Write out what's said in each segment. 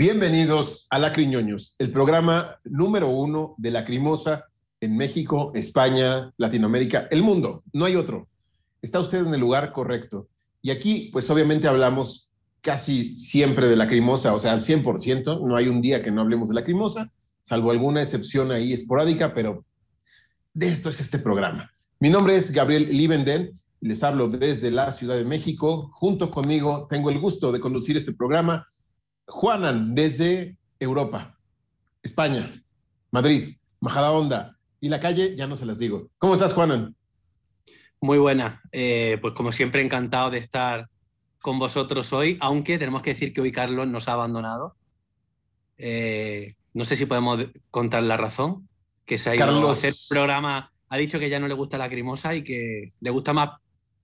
Bienvenidos a Lacriñoños, el programa número uno de Lacrimosa en México, España, Latinoamérica, el mundo. No hay otro. Está usted en el lugar correcto. Y aquí, pues obviamente hablamos casi siempre de Lacrimosa, o sea, al 100%. No hay un día que no hablemos de Lacrimosa, salvo alguna excepción ahí esporádica, pero de esto es este programa. Mi nombre es Gabriel Liebenden. Les hablo desde la Ciudad de México. Junto conmigo tengo el gusto de conducir este programa Juanan, desde Europa, España, Madrid, Majadahonda y la calle, ya no se las digo. ¿Cómo estás, Juanan? Muy buena. Eh, pues como siempre, encantado de estar con vosotros hoy, aunque tenemos que decir que hoy Carlos nos ha abandonado. Eh, no sé si podemos contar la razón, que se ha ido Carlos- a hacer programa, ha dicho que ya no le gusta la crimosa y que le gusta más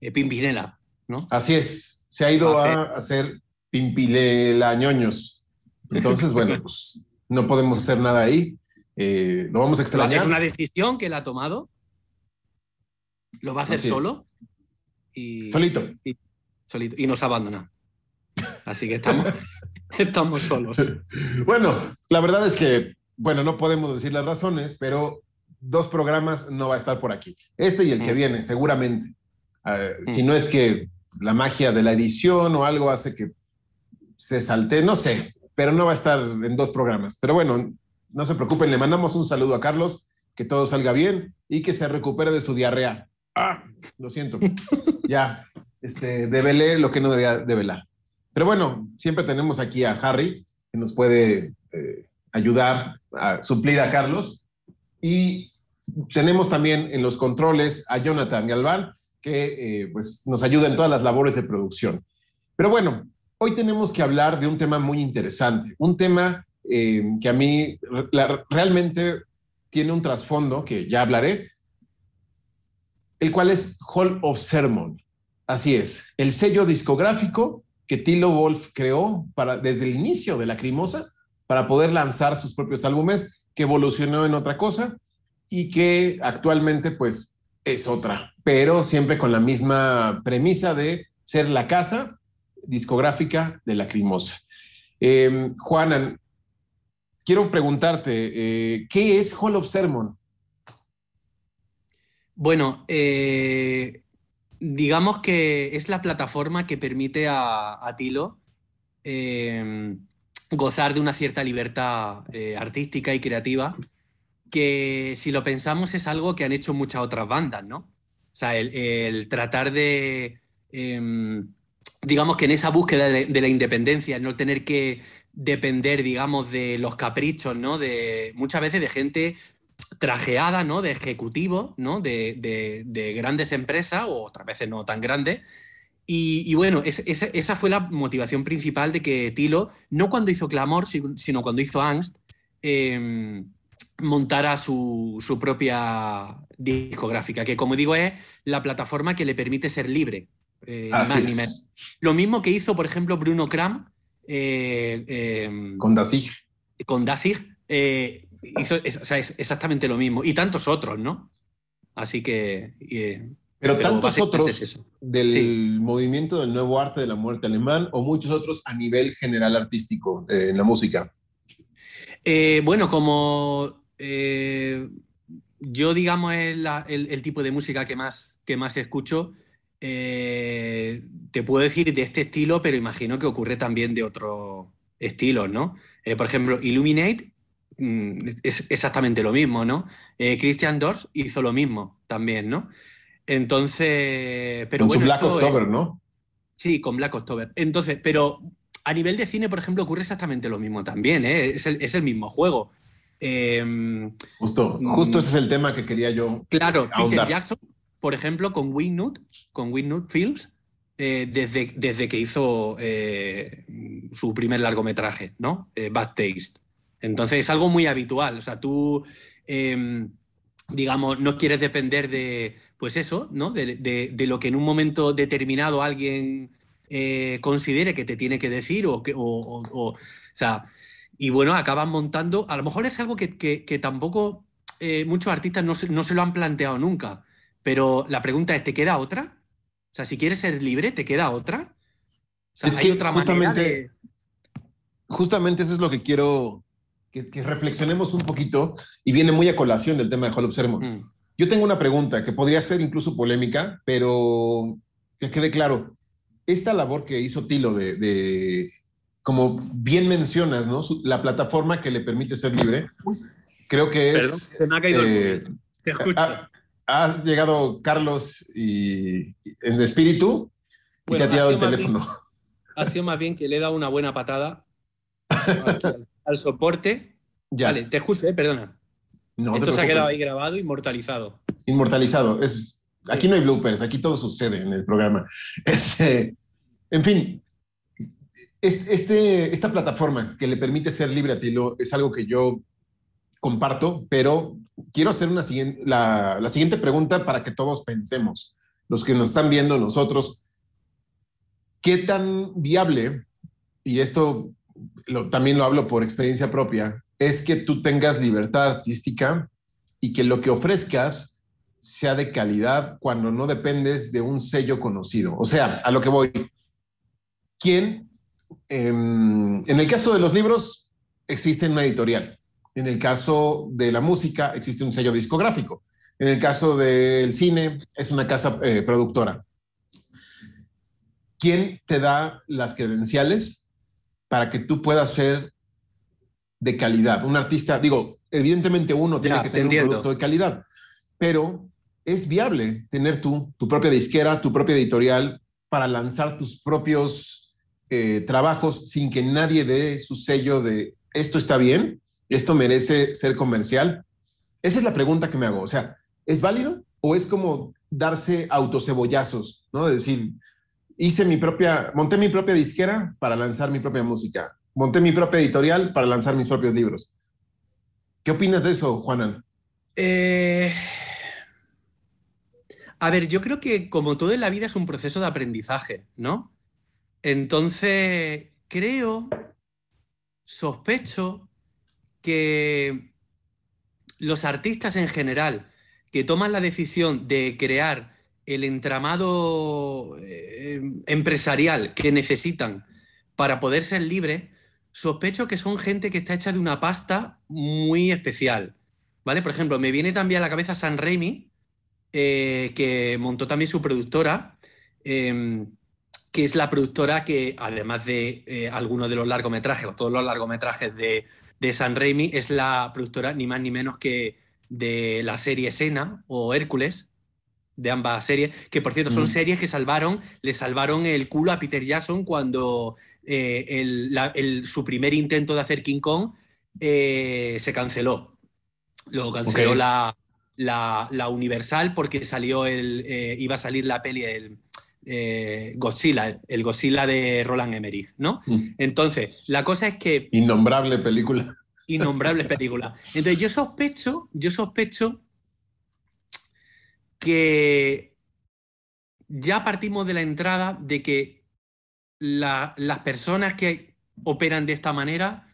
eh, Pimpinela, ¿no? Así es, se ha ido Hace- a hacer pimpilelañoños. Entonces, bueno, pues no podemos hacer nada ahí. Eh, lo vamos a extrañar. Es una decisión que él ha tomado. Lo va a hacer Así solo. Y, Solito. solito. Y nos abandona. Así que estamos, estamos solos. Bueno, la verdad es que, bueno, no podemos decir las razones, pero dos programas no va a estar por aquí. Este y el que Mm. viene, seguramente. Mm. Si no es que la magia de la edición o algo hace que se salte, no sé, pero no va a estar en dos programas. Pero bueno, no se preocupen, le mandamos un saludo a Carlos, que todo salga bien y que se recupere de su diarrea. Ah, lo siento. ya, este, develé lo que no debía develar. Pero bueno, siempre tenemos aquí a Harry, que nos puede eh, ayudar a suplir a Carlos. Y tenemos también en los controles a Jonathan Galván, que eh, pues, nos ayuda en todas las labores de producción. Pero bueno, hoy tenemos que hablar de un tema muy interesante, un tema eh, que a mí realmente tiene un trasfondo, que ya hablaré, el cual es Hall of Sermon. Así es, el sello discográfico que Tilo Wolf creó para, desde el inicio de la Crimosa para poder lanzar sus propios álbumes, que evolucionó en otra cosa y que actualmente pues es otra, pero siempre con la misma premisa de ser la casa discográfica de la Crimosa. Eh, Juanan, quiero preguntarte, eh, ¿qué es Hall of Sermon? Bueno, eh, digamos que es la plataforma que permite a, a Tilo eh, gozar de una cierta libertad eh, artística y creativa, que si lo pensamos es algo que han hecho muchas otras bandas, ¿no? O sea, el, tratar de, eh, digamos que en esa búsqueda de, la independencia, no tener que depender, digamos, de los caprichos, ¿no? De muchas veces de gente trajeada, ¿no? De ejecutivos, ¿no? De, de- de grandes empresas, o otras veces no tan grandes. Y, bueno, es- es- esa fue la motivación principal de que Tilo, no cuando hizo Clamor, si- sino cuando hizo Angst, eh, montara su, su propia discográfica, que como digo es la plataforma que le permite ser libre. Eh, ni Así más ni es. menos. Lo mismo que hizo, por ejemplo, Bruno Kram eh, eh, Con Dasig. con Dasig, hizo es, o sea, es exactamente lo mismo. Y tantos otros, ¿no? Así que, Pero, Pero tantos otros es del Sí. movimiento del nuevo arte de la muerte alemán o muchos otros a nivel general artístico eh, en la música. Eh, bueno, como eh, yo, digamos, es el, el tipo de música que más, que más escucho, eh, te puedo decir de este estilo, pero imagino que ocurre también de otros estilos, ¿no? Eh, por ejemplo, Illuminate mm, es exactamente lo mismo, ¿no? Eh, Christian Dors hizo lo mismo también, ¿no? Entonces, pero con bueno, su Black es- October, ¿no? Sí, con Black October. Entonces, pero a nivel de cine, por ejemplo, ocurre exactamente lo mismo también, ¿eh? Es el, es el mismo juego. Eh, Justo, Mm. justo ese es el tema que quería yo. claro, Peter. Jackson, por ejemplo, con Wingnut, con Wingnut Films, eh, desde, desde que hizo eh, su primer largometraje, ¿no? Eh, Bad Taste. Entonces es algo muy habitual. O sea, tú, eh, digamos, no quieres depender de, pues eso, ¿no? De, de- lo que en un momento determinado alguien eh, considere que te tiene que decir o o, o- o- sea, y bueno, acaban montando, a lo mejor es algo que, que- que tampoco muchos artistas no no se lo han planteado nunca, pero la pregunta es, ¿te queda otra? O sea, si quieres ser libre, ¿te queda otra? O sea, Es hay que otra justamente- manera de... Justamente eso es lo que quiero que, que reflexionemos un poquito y viene muy a colación del tema de Hall of Sermon. Mm. Yo tengo una pregunta que podría ser incluso polémica, pero que quede claro. Esta labor que hizo Tilo de, de- como bien mencionas, ¿no? Su- la plataforma que le permite ser libre, creo que es... Perdón, se me ha caído el eh, móvil. Te escucho. ha, ha llegado Carlos y, en espíritu y Bueno, te ha tirado el teléfono. Ha sido más bien que le he dado una buena patada al, al soporte. Ya. Vale, te escucho, eh, perdona. No Esto se ha quedado ahí grabado, inmortalizado. inmortalizado. Es, aquí no hay bloopers, aquí todo sucede en el programa. Este, en fin, es- este, esta plataforma que le permite ser libre a Tilo es algo que yo comparto, pero quiero hacer una siguiente, la, siguiente pregunta para que todos pensemos, los que nos están viendo, nosotros, ¿qué tan viable, y esto lo- también lo hablo por experiencia propia, es que tú tengas libertad artística y que lo que ofrezcas sea de calidad cuando no dependes de un sello conocido. O sea, a lo que voy. ¿Quién? em, en el caso de los libros, existe una editorial. En el caso de la música, existe un sello discográfico. En el caso del cine, es una casa eh, productora. ¿Quién te da las credenciales para que tú puedas ser de calidad? Un artista, digo, evidentemente uno tiene Ya, que te tener un entiendo. producto de calidad, pero es viable tener tú tu propia disquera, tu propia editorial para lanzar tus propios eh, trabajos sin que nadie dé su sello de esto está bien, esto merece ser comercial. Esa es la pregunta que me hago. O sea, ¿es válido o es como darse autocebollazos, ¿no? De decir, hice mi propia, monté mi propia disquera para lanzar mi propia música, monté mi propia editorial para lanzar mis propios libros. ¿Qué opinas de eso, Juanan? Eh, A ver, yo creo que como todo en la vida es un proceso de aprendizaje, ¿no? Entonces, creo, sospecho que los artistas en general que toman la decisión de crear el entramado eh, empresarial que necesitan para poder ser libres, sospecho que son gente que está hecha de una pasta muy especial, ¿vale? Por ejemplo, me viene también a la cabeza San Raimi, eh, que montó también su productora, eh, que es la productora que, además de eh, algunos de los largometrajes o todos los largometrajes de, de San Raimi, es la productora ni más ni menos que de la serie Sena o Hércules, de ambas series, que por cierto son Mm. series que salvaron, le salvaron el culo a Peter Jackson cuando eh, el- la- el- su primer intento de hacer King Kong eh, se canceló. Lo canceló la, la Universal porque salió el, eh, iba a salir la peli el eh, Godzilla, el Godzilla de Roland Emmerich, ¿no? Mm. Entonces, la cosa es que Innombrable película. innombrables películas. Entonces yo sospecho, yo sospecho que ya partimos de la entrada de que la- las personas que operan de esta manera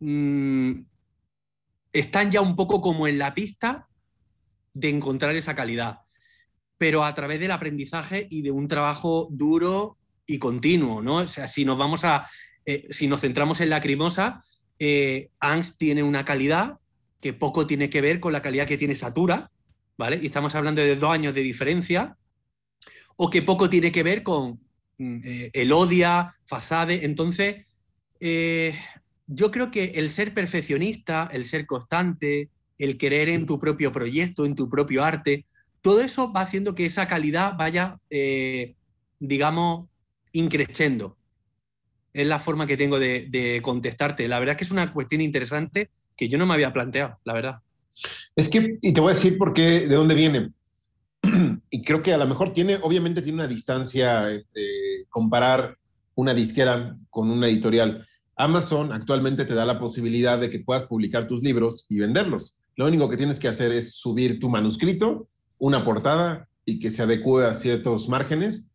mm, están ya un poco como en la pista de encontrar esa calidad. Pero a través del aprendizaje y de un trabajo duro y continuo, ¿no? O sea, si nos vamos a, eh, si nos centramos en la crimosa, eh, Angst tiene una calidad que poco tiene que ver con la calidad que tiene Satura, ¿vale? Y estamos hablando de dos años de diferencia, o que poco tiene que ver con mm, eh, el Odia, Fasade. Entonces, eh, yo creo que el ser perfeccionista, el ser constante, el querer en tu propio proyecto, en tu propio arte, todo eso va haciendo que esa calidad vaya, eh, digamos, increciendo. Es la forma que tengo de, contestarte. La verdad es que es una cuestión interesante que yo no me había planteado, la verdad. Es que, y te voy a decir por qué, de dónde viene. y creo que a lo mejor tiene, obviamente tiene una distancia este, comparar una disquera con una editorial. Amazon actualmente te da la posibilidad de que puedas publicar tus libros y venderlos. Lo único que tienes que hacer es subir tu manuscrito, una portada y que se adecue a ciertos márgenes.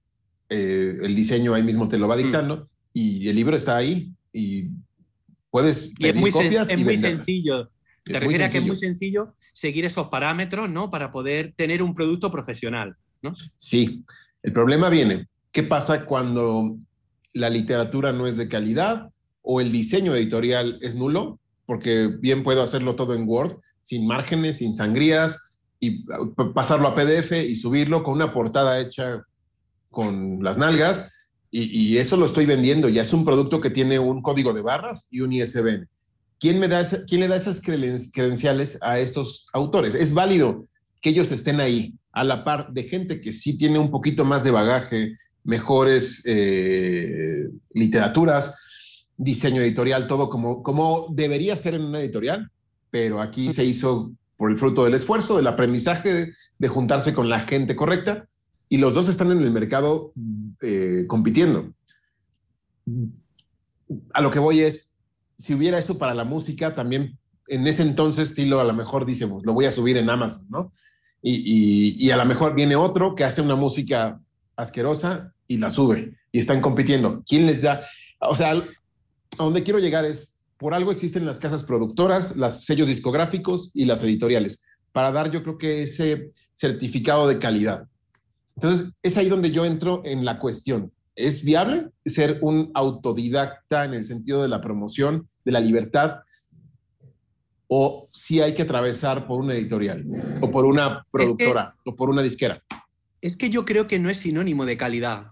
Eh, el diseño ahí mismo te lo va dictando mm. y el libro está ahí y puedes y es muy, copias es muy sencillo. Te refieres a que es muy sencillo seguir esos parámetros, ¿no? Para poder tener un producto profesional, ¿no? Sí. El problema viene, ¿qué pasa cuando la literatura no es de calidad o el diseño editorial es nulo? Porque bien puedo hacerlo todo en Word, sin márgenes, sin sangrías, y pasarlo a PDF y subirlo con una portada hecha con las nalgas, y, eso lo estoy vendiendo. Ya es un producto que tiene un código de barras y un ISBN. ¿Quién, me da ¿Quién le da esas credenciales a estos autores? Es válido que ellos estén ahí, a la par de gente que sí tiene un poquito más de bagaje, mejores eh, literaturas, diseño editorial, todo como, como debería ser en una editorial, pero aquí se hizo por el fruto del esfuerzo, del aprendizaje, de, juntarse con la gente correcta, y los dos están en el mercado eh, compitiendo. A lo que voy es, si hubiera eso para la música, también en ese entonces, estilo, a lo mejor decimos, lo voy a subir en Amazon, ¿no? Y, y, a lo mejor viene otro que hace una música asquerosa y la sube y están compitiendo. ¿Quién les da? O sea, a donde quiero llegar es, por algo existen las casas productoras, los sellos discográficos y las editoriales, para dar yo creo que ese certificado de calidad. Entonces, es ahí donde yo entro en la cuestión. ¿Es viable ser un autodidacta en el sentido de la promoción, de la libertad? ¿O si hay que atravesar por una editorial, o por una productora, o por una disquera? Es que yo creo que no es sinónimo de calidad,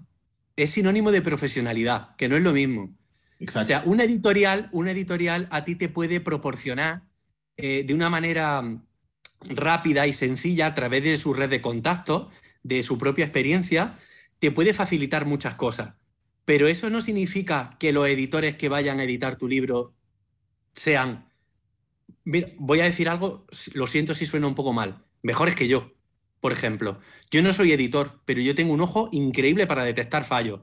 es sinónimo de profesionalidad, que no es lo mismo. O sea, una editorial, una editorial a ti te puede proporcionar eh, de una manera rápida y sencilla a través de su red de contactos, de su propia experiencia, te puede facilitar muchas cosas. Pero eso no significa que los editores que vayan a editar tu libro sean, voy a decir algo, lo siento si suena un poco mal, mejores que yo, por ejemplo. Yo no soy editor, pero yo tengo un ojo increíble para detectar fallos.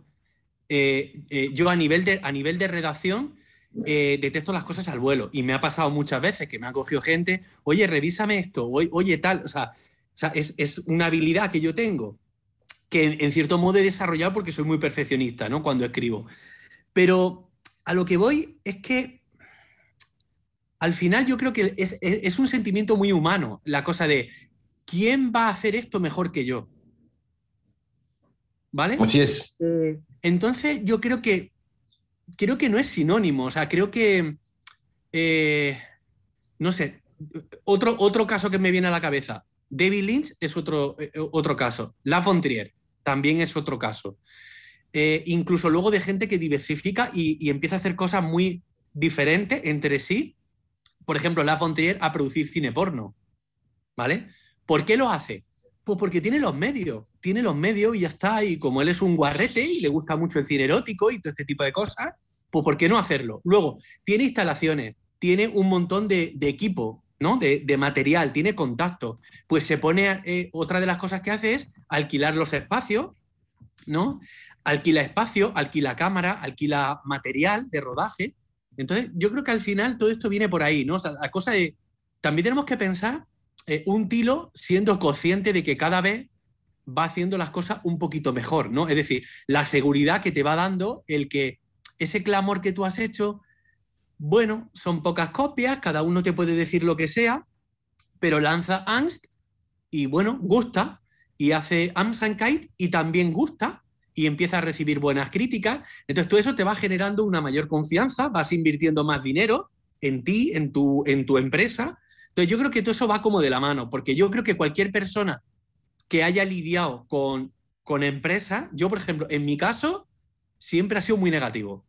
Eh, eh, yo a nivel de, a nivel de redacción eh, detecto las cosas al vuelo y me ha pasado muchas veces que me ha cogido gente, oye, revísame esto, oye, tal, o sea, es, es, una habilidad que yo tengo que en, cierto modo he desarrollado porque soy muy perfeccionista, ¿no? Cuando escribo. Pero a lo que voy es que al final yo creo que es, un sentimiento muy humano, la cosa de ¿quién va a hacer esto mejor que yo? ¿Vale? Así es. Eh, entonces yo creo que creo que no es sinónimo, o sea, creo que eh, no sé, otro, otro caso que me viene a la cabeza, David Lynch es otro, eh, otro caso, La Fontrier también es otro caso. Eh, incluso luego de gente que diversifica y, empieza a hacer cosas muy diferentes entre sí. Por ejemplo, La Fontrier a producir cine porno. ¿Vale? ¿Por qué lo hace? Pues porque tiene los medios, tiene los medios y ya está. Y como él es un guarrete y le gusta mucho el cine erótico y todo este tipo de cosas, pues ¿por qué no hacerlo? Luego, tiene instalaciones, tiene un montón de, equipo, ¿no? De, material, tiene contacto. Pues se pone, eh, otra de las cosas que hace es alquilar los espacios, ¿no? Alquila espacio, alquila cámara, alquila material de rodaje. Entonces, yo creo que al final todo esto viene por ahí, ¿no? O sea, la cosa de. También tenemos que pensar eh, un tilo siendo consciente de que cada vez va haciendo las cosas un poquito mejor, ¿no? Es decir, la seguridad que te va dando el que ese clamor que tú has hecho, bueno, son pocas copias, cada uno te puede decir lo que sea, pero lanza Angst y bueno, gusta, y hace Amsan Kite y también gusta y empieza a recibir buenas críticas. Entonces todo eso te va generando una mayor confianza, vas invirtiendo más dinero en ti, en tu, en tu empresa. Entonces yo creo que todo eso va como de la mano, porque yo creo que cualquier persona que haya lidiado con, con empresas, yo por ejemplo, en mi caso, siempre ha sido muy negativo.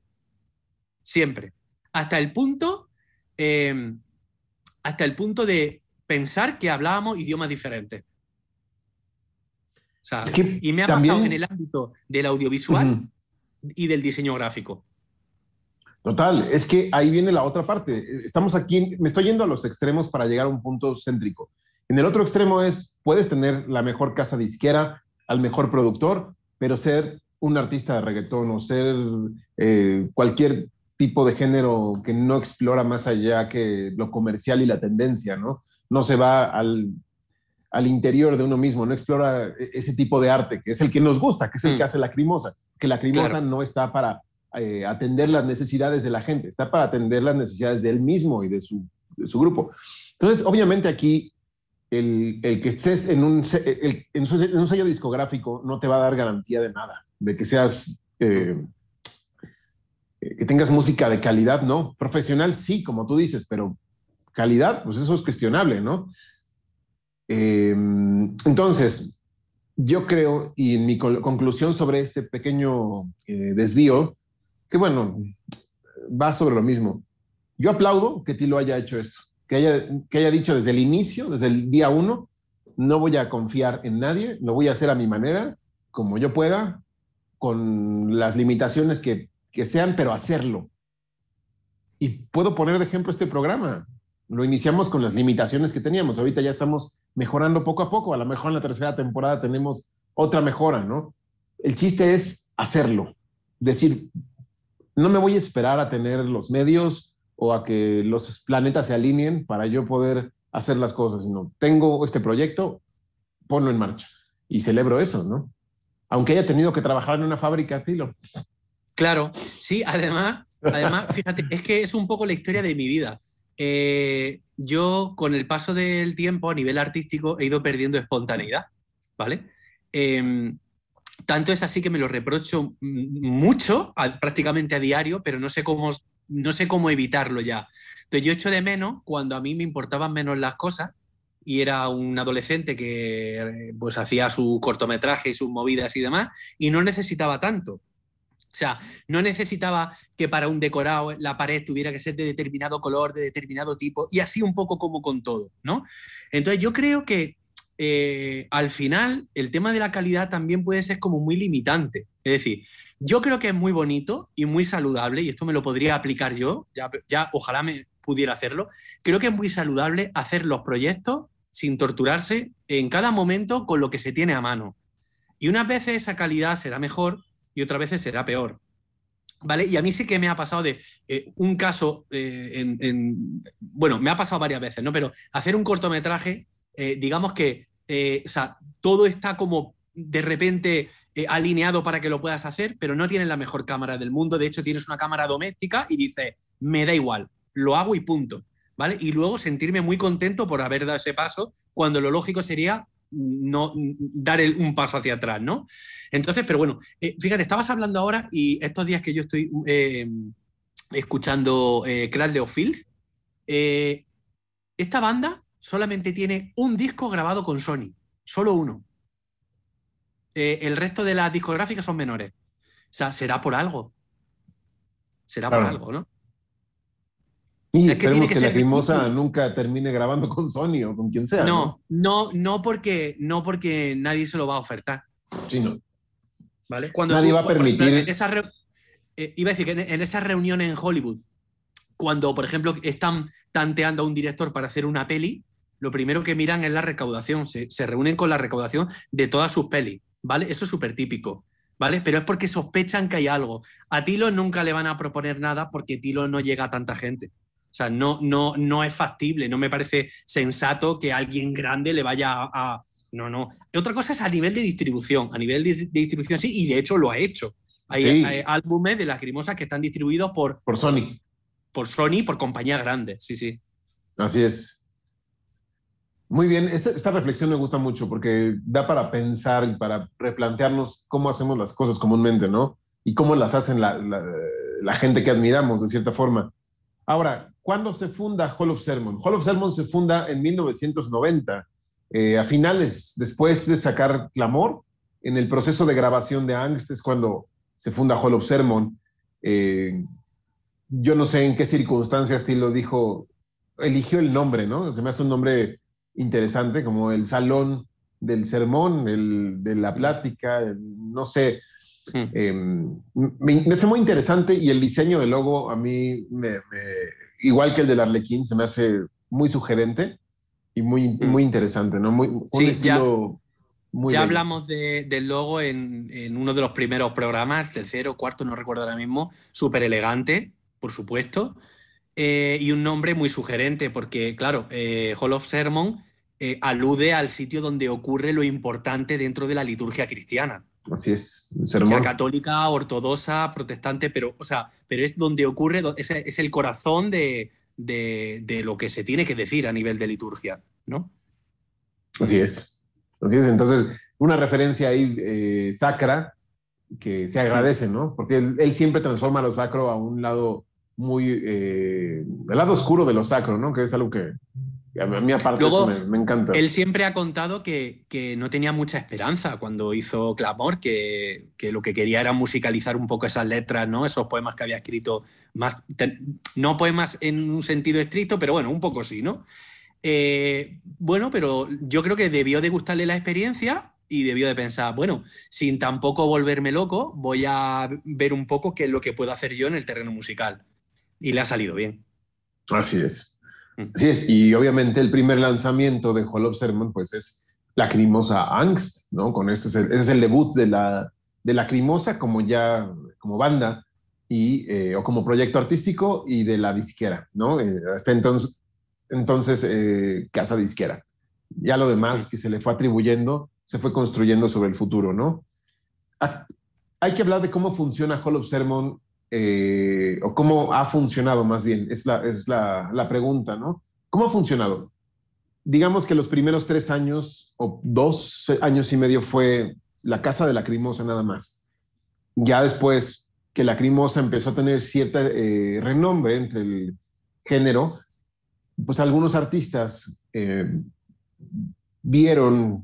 Siempre. Hasta el punto, eh, hasta el punto de pensar que hablábamos idiomas diferentes. O sea, y me ha pasado en el ámbito del audiovisual y del diseño gráfico. Total, es que ahí viene la otra parte. Estamos aquí, me estoy yendo a los extremos para llegar a un punto céntrico. En el otro extremo es, puedes tener la mejor casa disquera, al mejor productor, pero ser un artista de reggaetón o ser eh, cualquier tipo de género que no explora más allá que lo comercial y la tendencia, ¿no? No se va al al interior de uno mismo, no explora e-, ese tipo de arte, que es el que nos gusta, que es el que mm. hace la crimosa, que la crimosa no está para eh, atender las necesidades de la gente, está para atender las necesidades de él mismo y de su, grupo. Entonces, obviamente aquí, el, que estés en un, en, un, sello discográfico no te va a dar garantía de nada, de que seas... Eh, que tengas música de calidad, no. Profesional, sí, como tú dices, pero calidad, pues eso es cuestionable, ¿no? Em, entonces, yo creo, y en mi conclusión sobre este pequeño eh, desvío, que bueno, va sobre lo mismo. Yo aplaudo que Tilo haya hecho esto, que haya, que haya dicho desde el inicio, desde el día uno, no voy a confiar en nadie, lo voy a hacer a mi manera, como yo pueda, con las limitaciones que, que sean, pero hacerlo. Y puedo poner de ejemplo este programa. Lo iniciamos con las limitaciones que teníamos. Ahorita ya estamos mejorando poco a poco. A lo mejor en la tercera temporada tenemos otra mejora, ¿no? El chiste es hacerlo. Decir, no me voy a esperar a tener los medios o a que los planetas se alineen para yo poder hacer las cosas, sino tengo este proyecto, ponlo en marcha. Y celebro eso, ¿no? Aunque haya tenido que trabajar en una fábrica, Tilo. Claro, sí, además, además, fíjate, es que es un poco la historia de mi vida. Eh, yo con el paso del tiempo a nivel artístico he ido perdiendo espontaneidad, ¿vale? Em, tanto es así que me lo reprocho mucho, prácticamente a diario, pero no sé cómo, no sé cómo evitarlo ya. Entonces yo echo de menos cuando a mí me importaban menos las cosas y era un adolescente que pues hacía su cortometraje y sus movidas y demás y no necesitaba tanto. O sea, no necesitaba que para un decorado la pared tuviera que ser de determinado color, de determinado tipo, y así un poco como con todo, ¿no? Entonces yo creo que eh, al final el tema de la calidad también puede ser como muy limitante. Es decir, yo creo que es muy bonito y muy saludable, y esto me lo podría aplicar yo, ya, ya ojalá me pudiera hacerlo, creo que es muy saludable hacer los proyectos sin torturarse en cada momento con lo que se tiene a mano. Y unas veces esa calidad será mejor y otras veces será peor. ¿Vale? Y a mí sí que me ha pasado de eh, un caso, eh, en, bueno, me ha pasado varias veces, ¿no? Pero hacer un cortometraje, digamos que, o sea, todo está como de repente alineado para que lo puedas hacer, pero no tienes la mejor cámara del mundo. De hecho, tienes una cámara doméstica y dices, me da igual, lo hago y punto. ¿Vale? Y luego sentirme muy contento por haber dado ese paso, cuando lo lógico sería no dar un paso hacia atrás, ¿no? Entonces, pero bueno, eh, fíjate, estabas hablando ahora y estos días que yo estoy eh, escuchando eh, Crash of Field, eh, esta banda solamente tiene un disco grabado con Sony, solo uno. el resto de las discográficas son menores. O sea, será por algo. Será por algo, ¿no? Y esperemos que, la Crimosa nunca termine grabando con Sony o con quien sea. No, no, no, porque, no porque nadie se lo va a ofertar. Sí, no. ¿Vale? Cuando nadie va a permitir. Eh, iba a decir que en, esa reunión en Hollywood, cuando, por ejemplo, están tanteando a un director para hacer una peli, lo primero que miran es la recaudación. Se, se reúnen con la recaudación de todas sus pelis. ¿Vale? Eso es súper típico. ¿Vale? Pero es porque sospechan que hay algo. A Tilo nunca le van a proponer nada porque Tilo no llega a tanta gente. O sea, no, no, no es factible, no me parece sensato que alguien grande le vaya a, No, no. Otra cosa es a nivel de distribución. A nivel de, distribución sí, y de hecho lo ha hecho. Hay, álbumes de las grimosas que están distribuidos por... Por Sony. Por Sony, por compañías grandes, sí, sí. Así es. Muy bien, esta, esta, reflexión me gusta mucho porque da para pensar y para replantearnos cómo hacemos las cosas comúnmente, ¿no? Y cómo las hacen la, la, la gente que admiramos, de cierta forma. Ahora, ¿cuándo se funda Hall of Sermon? Hall of Sermon se funda en 1990, eh, a finales, después de sacar Clamor, en el proceso de grabación de Angst es cuando se funda Hall of Sermon. Eh, yo no sé en qué circunstancias lo dijo, eligió el nombre, ¿no? Se me hace un nombre interesante, como el salón del sermón, el, de la plática, el, no sé. Hmm. Eh, me, me, hace muy interesante y el diseño del logo a mí, me, me, igual que el del Arlequín, se me hace muy sugerente y muy, Hmm. muy interesante, ¿no? Muy, un Sí, ya- estilo muy ya bello. hablamos de- del logo en, en uno de los primeros programas, tercero, cuarto, no recuerdo ahora mismo, súper elegante, por supuesto, eh, y un nombre muy sugerente, porque, claro, eh, Hall of Sermon eh, alude al sitio donde ocurre lo importante dentro de la liturgia cristiana. Así es, sermón. católica, ortodoxa, protestante, pero, o sea, pero es donde ocurre, es, es el corazón de, de- de lo que se tiene que decir a nivel de liturgia, ¿no? Así es. Así es. Entonces, una referencia ahí eh, sacra que se agradece, ¿no? Porque él, él siempre transforma lo sacro a un lado muy. Eh, el lado oscuro de lo sacro, ¿no? Que es algo que a mí, aparte, Luego, eso me, me encanta. Él siempre ha contado que, que no tenía mucha esperanza cuando hizo Clamor, que, que lo que quería era musicalizar un poco esas letras, ¿no? Esos poemas que había escrito, más, no poemas en un sentido estricto, pero bueno, un poco sí, ¿no? Eh, bueno, pero yo creo que debió de gustarle la experiencia y debió de pensar, bueno, sin tampoco volverme loco, voy a ver un poco qué es lo que puedo hacer yo en el terreno musical. Y le ha salido bien. Así es. Así es. Y obviamente el primer lanzamiento de Hall of Sermon, pues es Lacrimosa Angst, ¿no? Con este es el, ese es el debut de la, de Lacrimosa como ya, como banda y, eh, o como proyecto artístico y de la disquera, ¿no? Eh, hasta entonces, entonces eh, casa disquera. Ya lo demás que se le fue atribuyendo se fue construyendo sobre el futuro, ¿no? Hay que hablar de cómo funciona Hall of Sermon eh, o cómo ha funcionado más bien, es, la, es la, la, pregunta, ¿no? ¿Cómo ha funcionado? Digamos que los primeros tres años o dos años y medio fue la casa de Lacrimosa nada más. Ya después que Lacrimosa empezó a tener cierta eh, renombre entre el género, pues algunos artistas eh, vieron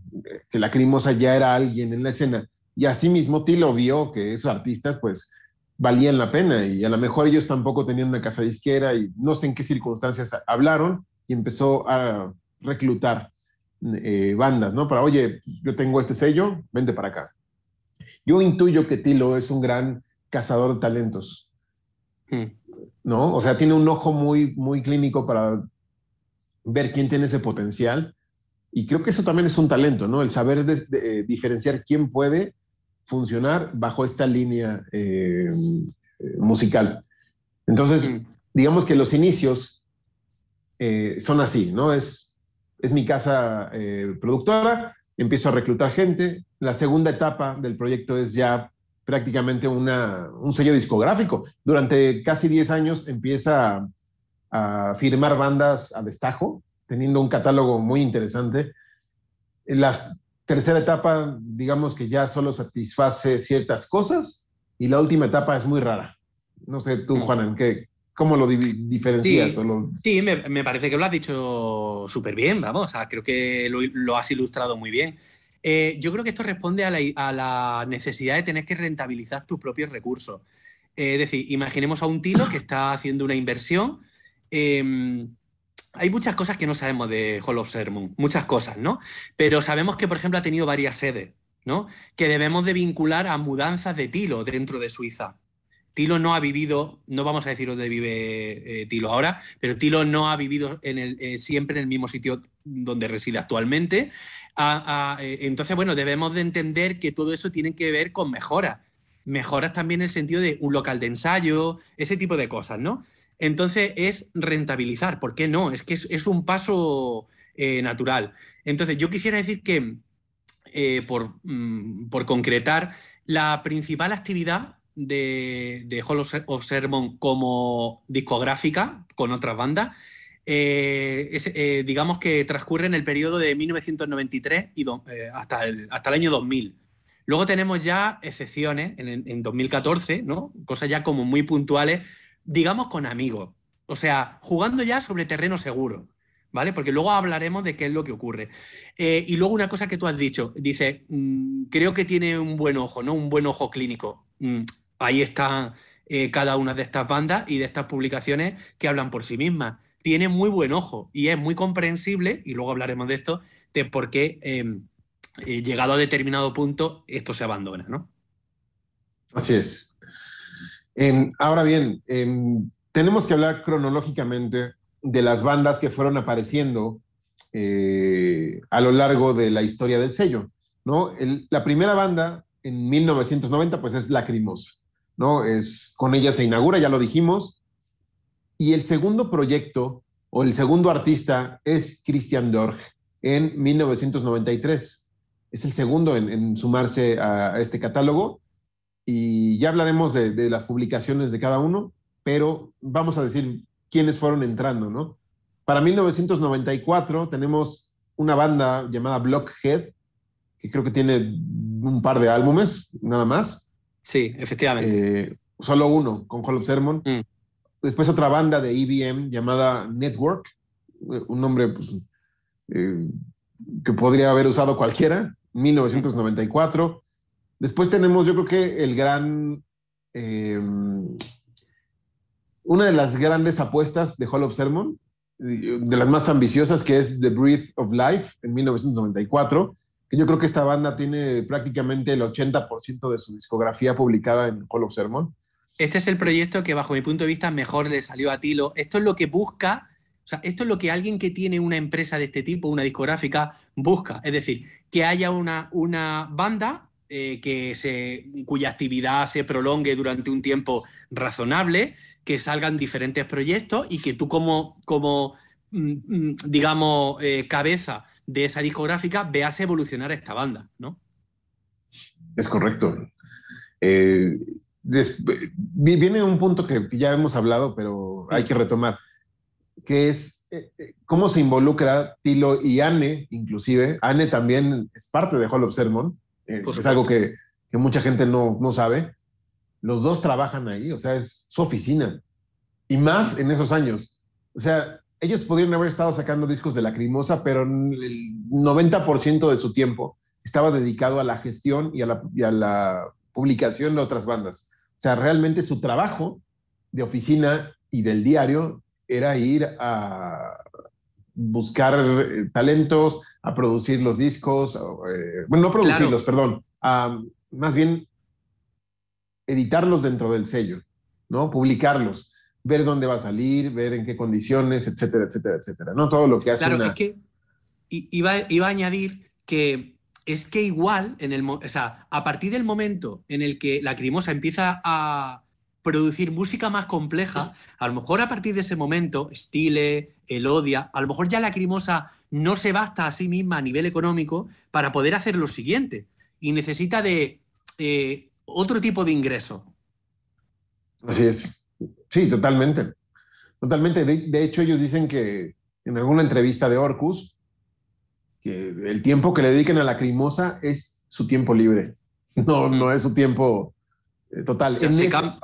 que Lacrimosa ya era alguien en la escena y asimismo Tilo vio que esos artistas pues valían la pena y a lo mejor ellos tampoco tenían una casa disquera y no sé en qué circunstancias hablaron y empezó a reclutar eh, bandas, ¿no? Para, oye, yo tengo este sello, vente para acá. Yo intuyo que Tilo es un gran cazador de talentos, Hmm. ¿no? O sea, tiene un ojo muy, muy clínico para ver quién tiene ese potencial y creo que eso también es un talento, ¿no? El saber de, de, diferenciar quién puede funcionar bajo esta línea eh, musical. Entonces, mm. digamos que los inicios eh, son así, ¿no? Es, es mi casa eh, productora, empiezo a reclutar gente. La segunda etapa del proyecto es ya prácticamente una, un sello discográfico. Durante casi 10 años empieza a, a firmar bandas a destajo, teniendo un catálogo muy interesante. La tercera etapa, digamos que ya solo satisface ciertas cosas y la última etapa es muy rara. No sé tú, Juanan, ¿qué, ¿cómo lo di diferencias? Sí, lo... sí me, me, parece que lo has dicho súper bien, vamos, o sea, creo que lo, lo, has ilustrado muy bien. Eh, yo creo que esto responde a la, a la, necesidad de tener que rentabilizar tus propios recursos. Eh, es decir, imaginemos a un tilo que está haciendo una inversión. Eh, hay muchas cosas que no sabemos de Hall of Sermon, muchas cosas, ¿no? Pero sabemos que, por ejemplo, ha tenido varias sedes, ¿no? Que debemos de vincular a mudanzas de Tilo dentro de Suiza. Tilo no ha vivido, no vamos a decir dónde vive eh, Tilo ahora, pero Tilo no ha vivido en el, eh, siempre en el mismo sitio donde reside actualmente. Ah, ah, eh, entonces, bueno, debemos de entender que todo eso tiene que ver con mejoras. Mejoras también en el sentido de un local de ensayo, ese tipo de cosas, ¿no? Entonces es rentabilizar, ¿por qué no? Es que es, un paso eh, natural. Entonces yo quisiera decir que, eh, por, mm, por, concretar, la principal actividad de, de Hall of como discográfica con otras bandas eh, es, digamos que transcurre en el periodo de 1993 y hasta, el, hasta el año 2000. Luego tenemos ya excepciones en, en 2014, ¿no? Cosas ya como muy puntuales, digamos con amigos. O sea, jugando ya sobre terreno seguro, ¿vale? Porque luego hablaremos de qué es lo que ocurre. Eh, y luego una cosa que tú has dicho, dice, mm, creo que tiene un buen ojo, ¿no? Un buen ojo clínico. Mm, ahí están eh, cada una de estas bandas y de estas publicaciones que hablan por sí mismas. Tiene muy buen ojo y es muy comprensible, y luego hablaremos de esto, de por qué, eh, eh, llegado a determinado punto, esto se abandona, ¿no? Así es. Em, ahora bien, em, tenemos que hablar cronológicamente de las bandas que fueron apareciendo eh, a lo largo de la historia del sello, ¿no? El- la primera banda en 1990, pues es Lacrimosa, ¿no? Es, con ella se inaugura, ya lo dijimos, y el segundo proyecto o el segundo artista es Christian Dorg en 1993. Es el segundo en, en sumarse a, a este catálogo y ya hablaremos de, de, las publicaciones de cada uno, pero vamos a decir quiénes fueron entrando, ¿no? Para 1994 tenemos una banda llamada Blockhead, que creo que tiene un par de álbumes, nada más. Sí, efectivamente. Eh, solo uno, con Hall of Sermon. Mm. Después otra banda de EBM llamada Network, un nombre pues, eh, que podría haber usado cualquiera, 1994. Después tenemos, yo creo que el gran, eh, una de las grandes apuestas de Hall of Sermon, de las más ambiciosas, que es The Breath of Life en 1994, que yo creo que esta banda tiene prácticamente el 80% de su discografía publicada en Hall of Sermon. Este es el proyecto que bajo mi punto de vista mejor le salió a Tilo. Esto es lo que busca, o sea, esto es lo que alguien que tiene una empresa de este tipo, una discográfica, busca. Es decir, que haya una, una banda eh, que se, cuya actividad se prolongue durante un tiempo razonable, que salgan diferentes proyectos y que tú como, como mm, digamos, eh, cabeza de esa discográfica veas evolucionar esta banda, ¿no? Es correcto. Eh, des, viene un punto que ya hemos hablado, pero hay que retomar, que es eh, cómo se involucra Tilo y Anne, inclusive. Anne también es parte de Hall of Sermon, eh, es algo que, que mucha gente no, no, sabe. Los dos trabajan ahí, o sea, es su oficina. Y más en esos años. O sea, ellos podrían haber estado sacando discos de Lacrimosa, pero el 90% de su tiempo estaba dedicado a la gestión y a la, y a la publicación de otras bandas. O sea, realmente su trabajo de oficina y del diario era ir a buscar eh, talentos, a producir los discos, eh, bueno, no producirlos, claro. perdón, a, más bien editarlos dentro del sello, ¿no? Publicarlos, ver dónde va a salir, ver en qué condiciones, etcétera, etcétera, etcétera, ¿no? Todo lo que hace Claro, una... es que iba, iba a añadir que es que igual, en el, o sea, a partir del momento en el que la Crimosa empieza a producir música más compleja, a lo mejor a partir de ese momento, Stile, Elodia, a lo mejor ya la Crimosa no se basta a sí misma a nivel económico para poder hacer lo siguiente y necesita de eh, otro tipo de ingreso. Así es. Sí, totalmente. Totalmente. De, de hecho, ellos dicen que en alguna entrevista de Orcus, que el tiempo que le dediquen a la crimosa es su tiempo libre, no, no es su tiempo eh, total. Se, cam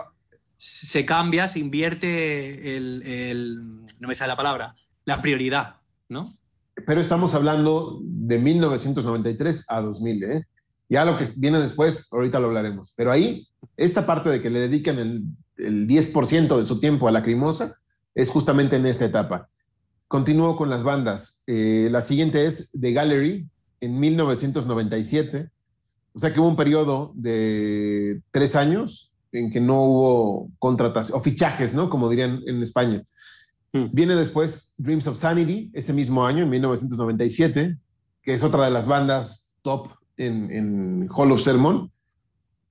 se, cambia, se invierte el, no me sale la palabra, la prioridad, ¿no? Pero estamos hablando de 1993 a 2000, ¿eh? Ya lo que viene después, ahorita lo hablaremos. Pero ahí, esta parte de que le dedican el, el 10% de su tiempo a la crimosa es justamente en esta etapa. Continúo con las bandas. Eh, la siguiente es The Gallery en 1997. O sea que hubo un periodo de tres años en que no hubo contratación, o fichajes, ¿no? Como dirían en España. Mm. Viene después Dreams of Sanity, ese mismo año, en 1997, que es otra de las bandas top en, en Hall of Sermon.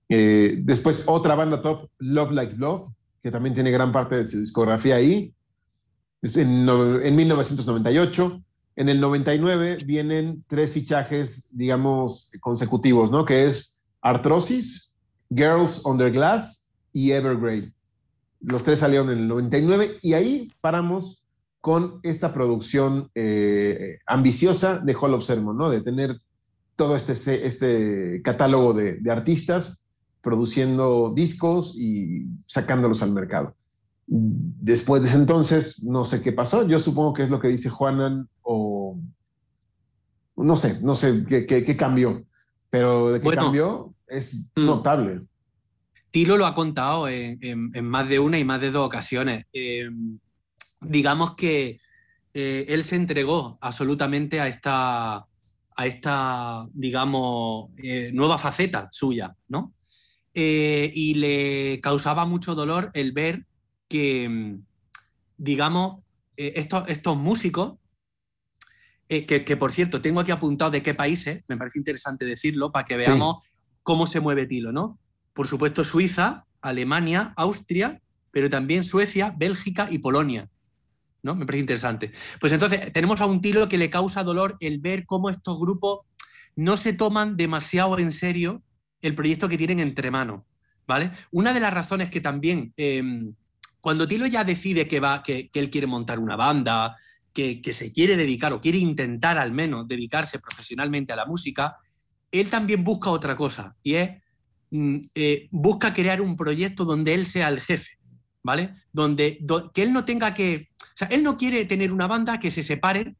Eh, después otra banda top, Love Like Love, que también tiene gran parte de su discografía ahí. En, en 1998. En el 99 vienen tres fichajes, digamos, consecutivos, ¿no? Que es Arthrosis, Girls Under Glass y Evergrey. Los tres salieron en el 99 y ahí paramos con esta producción eh, ambiciosa de Hall of Sermon, ¿no? De tener todo este, este catálogo de, de, artistas produciendo discos y sacándolos al mercado. Después de ese entonces, no sé qué pasó. Yo supongo que es lo que dice Juanan o no sé, no sé qué, qué, cambió, pero de qué cambió es mm. notable. Tilo lo ha contado en, en, más de una y más de dos ocasiones. Eh, digamos que eh, él se entregó absolutamente a esta, a esta digamos, eh, nueva faceta suya, ¿no? y le causaba mucho dolor el ver que, digamos, estos, estos músicos eh, que, por cierto, tengo aquí apuntado de qué países, me parece interesante decirlo, para que veamos cómo se mueve Tilo, ¿no? Por supuesto, Suiza, Alemania, Austria, pero también Suecia, Bélgica y Polonia. ¿no? Me parece interesante. Pues entonces, tenemos a un Tilo que le causa dolor el ver cómo estos grupos no se toman demasiado en serio el proyecto que tienen entre manos. ¿vale? Una de las razones que también, em, cuando Tilo ya decide que, va, que, que él quiere montar una banda, que, se quiere dedicar o quiere intentar al menos dedicarse profesionalmente a la música, él también busca otra cosa y es, mm, eh, busca crear un proyecto donde él sea el jefe, ¿vale? Donde, que él no tenga que, o sea, él no quiere tener una banda que se separe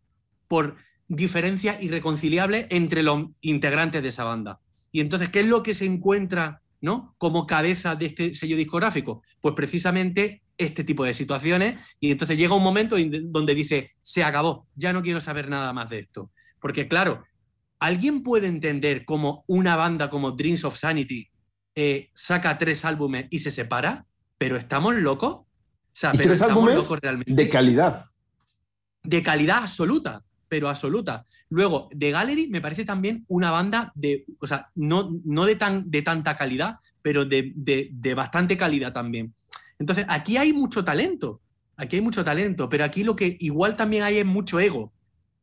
por diferencias irreconciliables entre los integrantes de esa banda. Y entonces, ¿qué es lo que se encuentra ¿no? como cabeza de este sello discográfico? Pues precisamente este tipo de situaciones y entonces llega un momento donde dice, se acabó, ya no quiero saber nada más de esto. Porque claro, ¿alguien puede entender cómo una banda como Dreams of Sanity eh, saca tres álbumes y se separa? ¿Pero estamos locos? O sea, pero tres álbumes locos realmente. de calidad. De calidad absoluta, pero absoluta. Luego, The Gallery me parece también una banda de, o sea, no, no de, tan, de tanta calidad, pero de, de bastante calidad también. Entonces, aquí hay mucho talento, aquí hay mucho talento, pero aquí lo que igual también hay es mucho ego,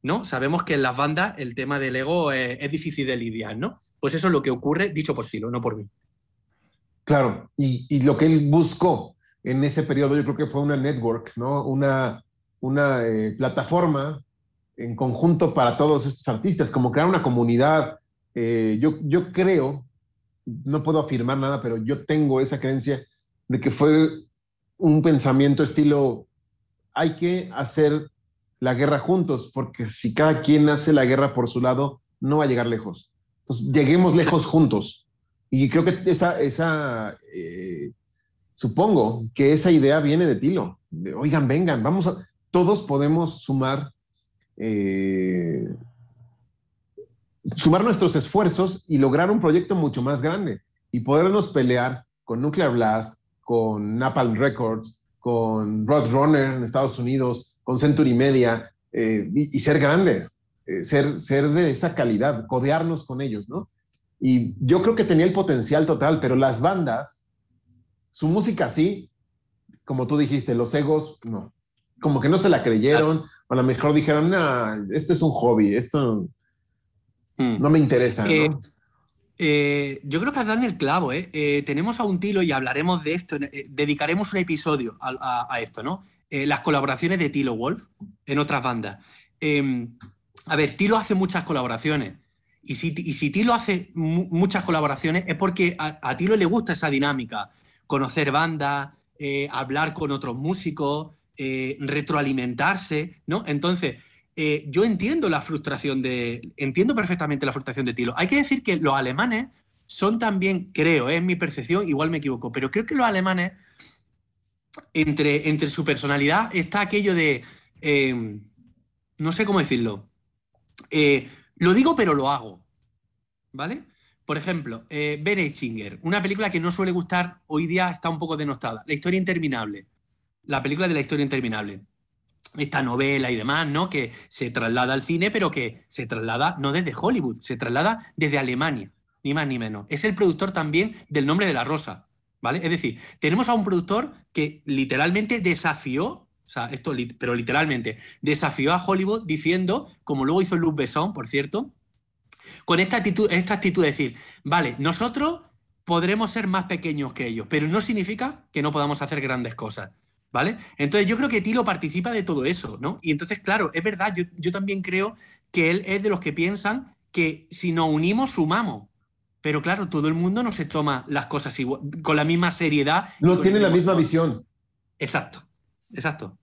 ¿no? Sabemos que en las bandas el tema del ego es, difícil de lidiar, ¿no? Pues eso es lo que ocurre, dicho por Tilo, no por mí. Claro, y, lo que él buscó en ese periodo yo creo que fue una network, ¿no? Una, una eh, plataforma en conjunto para todos estos artistas, como crear una comunidad. Eh, yo, yo creo, no puedo afirmar nada, pero yo tengo esa creencia de que fue un pensamiento estilo, hay que hacer la guerra juntos, porque si cada quien hace la guerra por su lado, no va a llegar lejos. Entonces, lleguemos lejos juntos. Y creo que esa, esa eh, supongo que esa idea viene de Tilo. De, Oigan, vengan, vamos a, todos podemos sumar, eh, sumar nuestros esfuerzos y lograr un proyecto mucho más grande y podernos pelear con Nuclear Blast, con Napalm Records, con Roadrunner en Estados Unidos, con Century Media, eh, y, ser grandes, eh, ser, ser de esa calidad, codearnos con ellos, ¿no? Y yo creo que tenía el potencial total, pero las bandas, su música sí, como tú dijiste, los egos, no. Como que no se la creyeron, o a lo mejor dijeron, no, esto es un hobby, esto hmm. no me interesa. ¿no? Eh, eh, yo creo que has dado en el clavo, ¿eh? ¿eh? Tenemos a un Tilo y hablaremos de esto, eh, dedicaremos un episodio a, esto, ¿no? las colaboraciones de Tilo Wolf en otras bandas. Em, a ver, Tilo hace muchas colaboraciones. Y si, y Tilo hace muchas colaboraciones es porque a, Tilo le gusta esa dinámica, conocer bandas, hablar con otros músicos, retroalimentarse, ¿no? Entonces, eh, yo entiendo la frustración de. Entiendo perfectamente la frustración de Tilo. Hay que decir que los alemanes son también, creo, es eh, mi percepción, igual me equivoco, pero creo que los alemanes, entre, entre su personalidad, está aquello de. Eh, no sé cómo decirlo. lo digo, pero lo hago. ¿Vale? Por ejemplo, eh, una película que no suele gustar, hoy día está un poco denostada. La historia interminable. La película de la historia interminable esta novela y demás, ¿no? Que se traslada al cine, pero que se traslada no desde Hollywood, se traslada desde Alemania, ni más ni menos. Es el productor también del nombre de la rosa, ¿vale? Es decir, tenemos a un productor que literalmente desafió, o sea, esto, pero literalmente, desafió a Hollywood diciendo, como luego hizo Luc Besson, por cierto, con esta actitud, esta actitud de decir, vale, nosotros podremos ser más pequeños que ellos, pero no significa que no podamos hacer grandes cosas. ¿Vale? Entonces yo creo que Tilo participa de todo eso, ¿no? Y entonces, claro, es verdad, yo, yo también creo que él es de los que piensan que si nos unimos, sumamos. Pero claro, todo el mundo no se toma las cosas igual, con la misma seriedad. No tiene la misma visión. Exacto, exacto.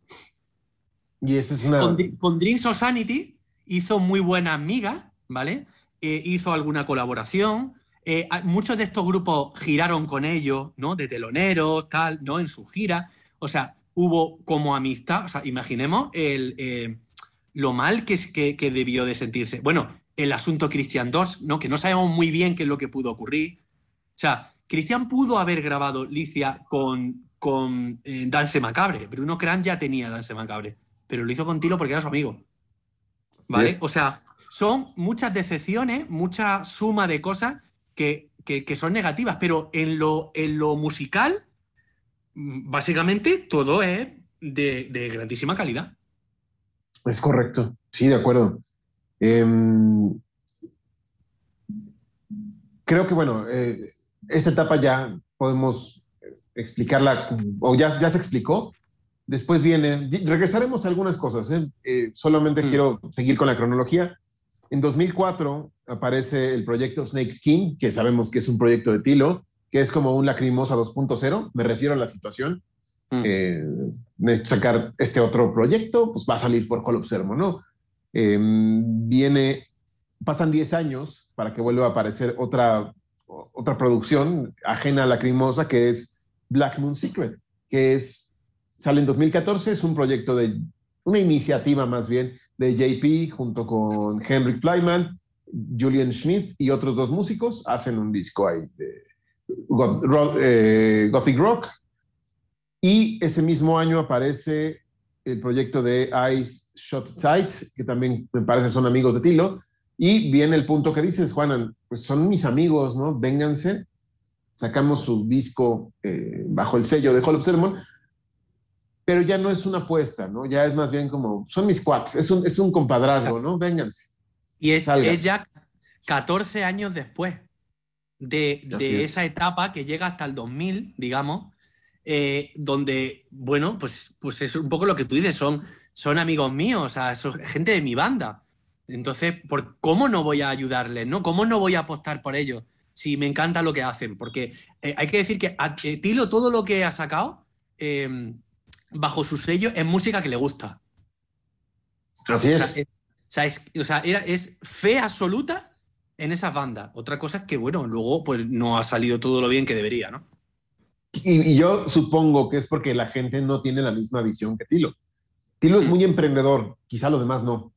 Y esa es una. Con, con of Sanity hizo muy buenas migas, ¿vale? Eh, hizo alguna colaboración. eh, muchos de estos grupos giraron con ellos, ¿no? De teloneros, tal, ¿no? En su gira. O sea, hubo como amistad. O sea, imaginemos el, eh, lo mal que, es- que, que debió de sentirse. Bueno, el asunto Christian Doss, ¿no? Que no sabemos muy bien qué es lo que pudo ocurrir. O sea, Cristian pudo haber grabado Licia con, con eh, Dance Macabre. Bruno Kran ya tenía Dance Macabre, pero lo hizo con Tilo porque era su amigo. ¿Vale? O sea, son muchas decepciones, mucha suma de cosas que, que- que son negativas, pero en lo, en lo musical, básicamente todo es de, de grandísima calidad. Es correcto. Sí, de acuerdo. Em, creo que, bueno, eh, esta etapa ya podemos explicarla, o ya, ya se explicó. Después viene, regresaremos a algunas cosas. ¿eh? Eh, solamente Mm. quiero seguir con la cronología. En 2004 aparece el proyecto Snake Skin, que sabemos que es un proyecto de Tilo, que es como un Lacrimosa 2.0. Me refiero a la situación. Mm. Eh, necesito sacar este otro proyecto, pues va a salir por Colop Sermo, ¿no? Eh, viene, pasan 10 años para que vuelva a aparecer otra, otra producción ajena a Lacrimosa, que es Black Moon Secret, que es, sale en 2014, es un proyecto de, una iniciativa más bien de JP junto con Henrik Flyman, Julian Schmidt y otros dos músicos, hacen un disco ahí de eh, Gothic Rock, y ese mismo año aparece el proyecto de Ice Shot Tight, que también me parece son amigos de Tilo. Y viene el punto que dices, Juanan, pues son mis amigos, ¿no? Vénganse. Sacamos su disco eh, bajo el sello de Hall of Sermon, pero ya no es una apuesta, ¿no? Ya es más bien como, son mis cuates, es un, es un compadrazgo, ¿no? Vénganse. Y es, es ya 14 años después de, es. esa etapa que llega hasta el 2000, digamos, eh, donde, bueno, pues, pues es un poco lo que tú dices, son, son amigos míos, o sea, son gente de mi banda. Entonces, ¿por ¿cómo no voy a ayudarles? ¿no? ¿Cómo no voy a apostar por ellos? Si me encanta lo que hacen. Porque eh, hay que decir que a eh, Tilo todo lo que ha sacado bajo su sello es música que le gusta. Así O sea, es. es, o sea, es- o sea, era- es fe absoluta en esas bandas. Otra cosa es que, bueno, luego pues no ha salido todo lo bien que debería, ¿no? Y, y yo supongo que es porque la gente no tiene la misma visión que Tilo. Tilo es Mm. muy emprendedor, quizá los demás no.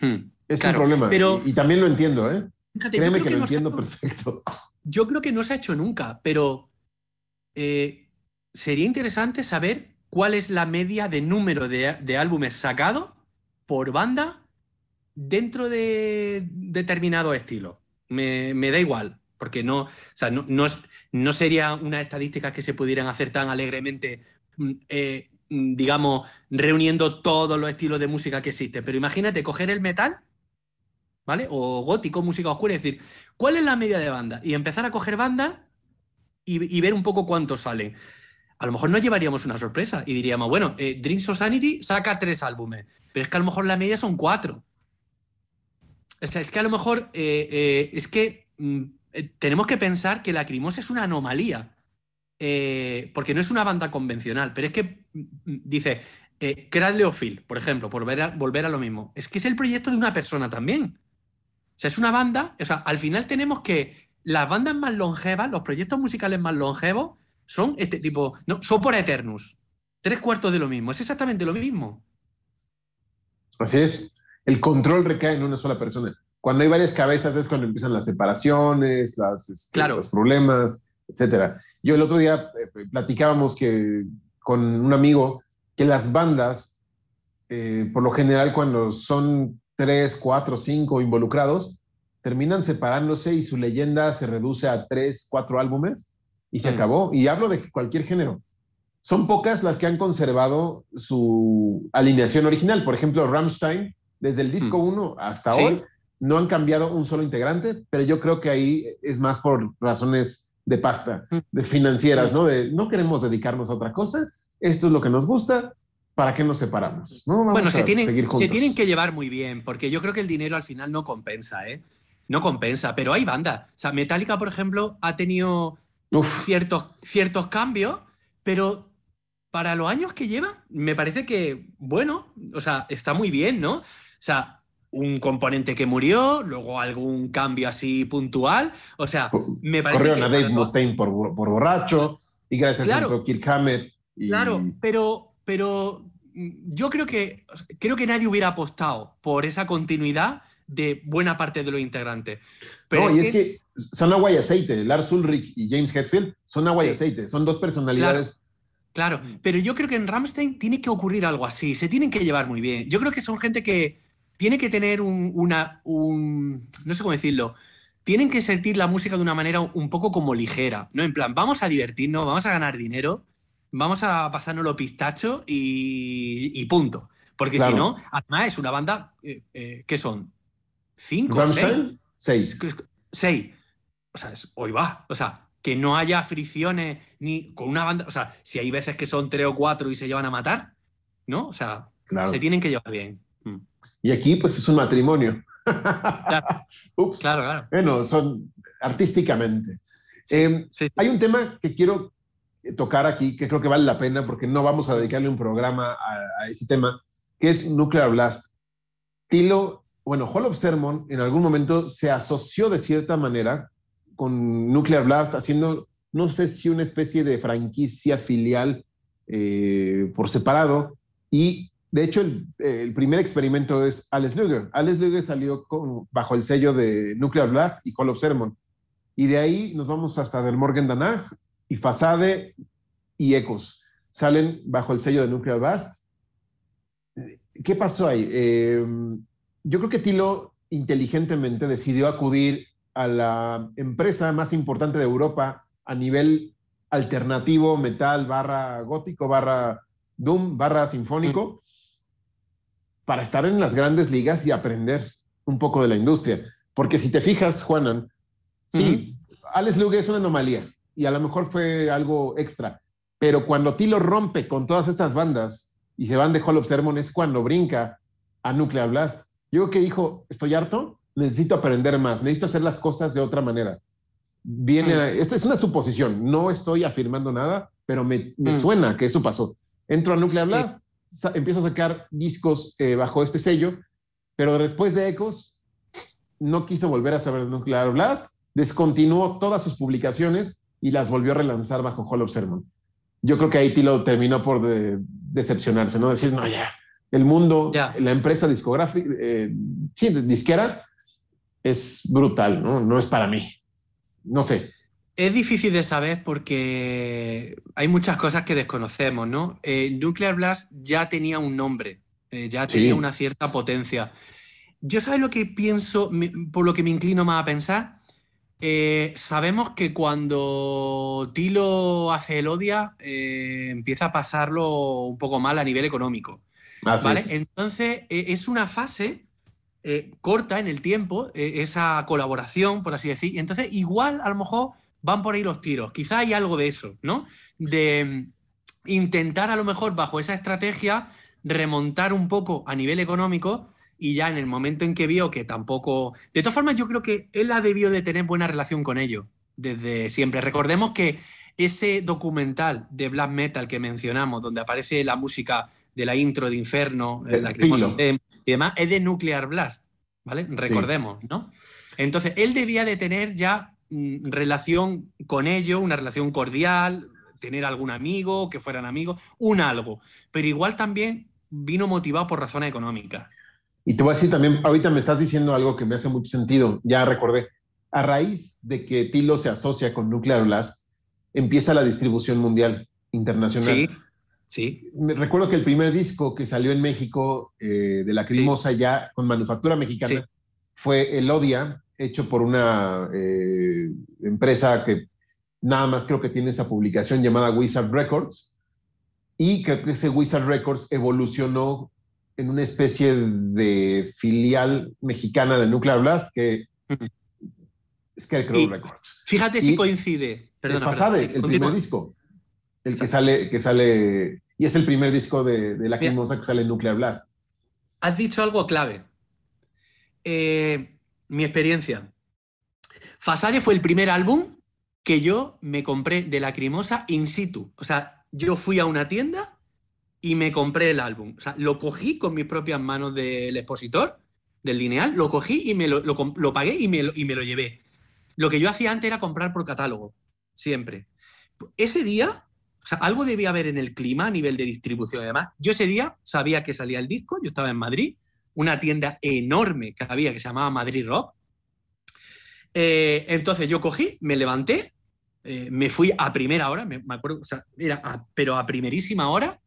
Hmm. Es Claro, un problema. pero- y, y también lo entiendo, ¿eh? Fíjate, Créeme que, que lo no entiendo hecho- perfecto. Yo creo que no se ha hecho nunca, pero eh, sería interesante saber cuál es la media de número de, de álbumes sacados por banda dentro de determinado estilo. Me, da igual, porque no, o sea, no, no, es- sería unas estadísticas que se pudieran hacer tan alegremente, mm, eh, mm, digamos, reuniendo todos los estilos de música que existen. Pero imagínate coger el metal, ¿vale? O gótico, música oscura, y decir, ¿cuál es la media de banda? Y empezar a coger bandas y, ver un poco cuántos salen. A lo mejor nos llevaríamos una sorpresa y diríamos, bueno, eh, Dreams of Sanity saca tres álbumes, pero es que a lo mejor la media son cuatro. O sea, es que a lo mejor eh, eh, es que mm, eh, tenemos que pensar que Lacrimosa es una anomalía. Porque no es una banda convencional, pero es que mm, mm, dice eh, Cradle of Field, por ejemplo, por volver a, volver a lo mismo. Es que es el proyecto de una persona también. O sea, es una banda, o sea, al final tenemos que las bandas más longevas, los proyectos musicales más longevos, son este tipo, no, son por Eternus. Tres cuartos de lo mismo, es exactamente lo mismo. Así es. El control recae en una sola persona. Cuando hay varias cabezas es cuando empiezan las separaciones, las, este, Claro. los problemas, etcétera. Yo el otro día eh, platicábamos que con un amigo que las bandas, eh, por lo general, cuando son tres, cuatro, cinco involucrados, terminan separándose y su leyenda se reduce a tres, cuatro álbumes y se Mm. acabó. Y hablo de cualquier género. Son pocas las que han conservado su alineación original. Por ejemplo, Rammstein, desde el disco Mm. 1 hasta Sí. hoy, no han cambiado un solo integrante, pero yo creo que ahí es más por razones de pasta, Mm. de financieras, Mm. ¿no? De no queremos dedicarnos a otra cosa, esto es lo que nos gusta, ¿para qué nos separamos? ¿no? Vamos Bueno, se tienen, se tienen que llevar muy bien, porque yo creo que el dinero al final no compensa, ¿eh? No compensa, pero hay bandas. O sea, Metallica, por ejemplo, ha tenido Uf, ciertos, ciertos cambios, pero para los años que lleva, me parece que, bueno, o sea, está muy bien, ¿no? O sea, un componente que murió, luego algún cambio así puntual, o sea, me parece corrieron a Dave Mustaine por, por borracho y gracias Claro. a Kirk Hammett. y- Claro, pero, pero yo creo que, creo que nadie hubiera apostado por esa continuidad de buena parte de los integrantes. Pero no, y es que son agua y aceite. Lars Ulrich y James Hetfield son agua y aceite. Son dos personalidades. Claro, pero yo creo que en Ramstein tiene que ocurrir algo así, se tienen que llevar muy bien. Yo creo que son gente que tiene que tener un, una, un, no sé cómo decirlo, tienen que sentir la música de una manera un poco como ligera, ¿no? En plan, vamos a divertirnos, vamos a ganar dinero, vamos a pasarnos los pistachos y, y punto. Porque Claro. si no, además es una banda, eh, eh, ¿qué son? ¿Cinco? ¿Seis? Seis. Seis. O sea, es- hoy va. O sea, que no haya fricciones ni con una banda. O sea, si hay veces que son tres o cuatro y se llevan a matar, ¿no? O sea, Claro. se tienen que llevar bien. Y aquí, pues, es un matrimonio. Ups. Claro, claro. Bueno, son artísticamente. Sí, Eh, sí. Hay un tema que quiero tocar aquí, que creo que vale la pena, porque no vamos a dedicarle un programa a, a ese tema, que es Nuclear Blast. Tilo, bueno, Hall of Sermon en algún momento se asoció de cierta manera con Nuclear Blast, haciendo, no sé si una especie de franquicia filial eh, por separado. Y de hecho, el, primer experimento es Alex Luger. Alex Luger salió bajo el sello de Nuclear Blast y Hall of Sermon. Y de ahí nos vamos hasta Del Morgan Danach y Fasade y Ecos. Salen bajo el sello de Nuclear Blast. ¿Qué pasó ahí? Eh, yo creo que Tilo inteligentemente decidió acudir a la empresa más importante de Europa a nivel alternativo, metal, barra gótico, barra doom, barra sinfónico, para estar en las grandes ligas y aprender un poco de la industria. Porque si te fijas, Juanan, sí, Alex Lugue es una anomalía y a lo mejor fue algo extra, pero cuando Tilo rompe con todas estas bandas y se van de Hall of Sermon es cuando brinca a Nuclear Blast. Yo que dijo, estoy harto, necesito aprender más, necesito hacer las cosas de otra manera. Viene, a- esta es una suposición, no estoy afirmando nada, pero me, me Mm. suena que eso pasó. Entro a Nuclear Sí. Blast, empiezo a sacar discos eh, bajo este sello, pero después de Ecos, no quiso volver a saber de Nuclear Blast, descontinuó todas sus publicaciones y las volvió a relanzar bajo Hall of Sermon. Yo creo que ahí Tilo terminó por de- decepcionarse, ¿no? Decir, no, ya, el mundo, Ya. la empresa discográfica, eh, sí, disquera, es brutal, ¿no? No es para mí. No sé. Es difícil de saber porque hay muchas cosas que desconocemos, ¿no? Eh, Nuclear Blast ya tenía un nombre, eh, ya Sí. tenía una cierta potencia. Yo sabes lo que pienso, por lo que me inclino más a pensar. Eh, sabemos que cuando Tilo hace el Odia, empieza a pasarlo un poco mal a nivel económico. Así ¿Vale? es. Entonces, eh, es una fase corta en el tiempo, esa colaboración, por así decir. Y entonces, igual, a lo mejor van por ahí los tiros. Quizá hay algo de eso, ¿no? De mm, intentar, a lo mejor, bajo esa estrategia, remontar un poco a nivel económico y ya en el momento en que vio que tampoco... De todas formas, yo creo que él ha debido de tener buena relación con ellos desde siempre. Recordemos que ese documental de black metal que mencionamos, donde aparece la música de la intro de Inferno, De la Filo. y demás, es de Nuclear Blast, ¿vale? Recordemos, ¿no? Entonces, él debía de tener ya relación con ellos, una relación cordial, tener algún amigo, que fueran amigos, un algo. Pero igual también vino motivado por razones económicas. Y te voy a decir también, ahorita me estás diciendo algo que me hace mucho sentido, ya recordé. A raíz de que Tilo se asocia con Nuclear Blast, empieza la distribución mundial, internacional. Sí, sí. Me recuerdo que el primer disco que salió en México eh, de la Crimosa ya con manufactura mexicana Sí. fue El Odia, hecho por una eh, empresa que nada más creo que tiene esa publicación llamada Wizard Records. Y creo que ese Wizard Records evolucionó en una especie de filial mexicana de Nuclear Blast que Ujú. Scarecrow Y- Y Fíjate si coincide. Perdona, es Fasade, perdona, el continúa. primer disco. El que sale, que sale y es el primer disco de, de Lacrimosa que sale en Nuclear Blast. Has dicho algo clave. Eh, mi experiencia. Fasade fue el primer álbum que yo me compré de Lacrimosa in situ. O sea, yo fui a una tienda y me compré el álbum. O sea, lo cogí con mis propias manos del expositor, del lineal, lo cogí y me lo, lo, pagué y me lo, y me lo llevé. Lo que yo hacía antes era comprar por catálogo, siempre. Ese día, o sea, algo debía haber en el clima a nivel de distribución y demás. Yo ese día sabía que salía el disco, yo estaba en Madrid, una tienda enorme que había que se llamaba Madrid Rock. Eh, entonces yo cogí, me levanté, eh, me fui a primera hora, me, acuerdo, pero a primerísima hora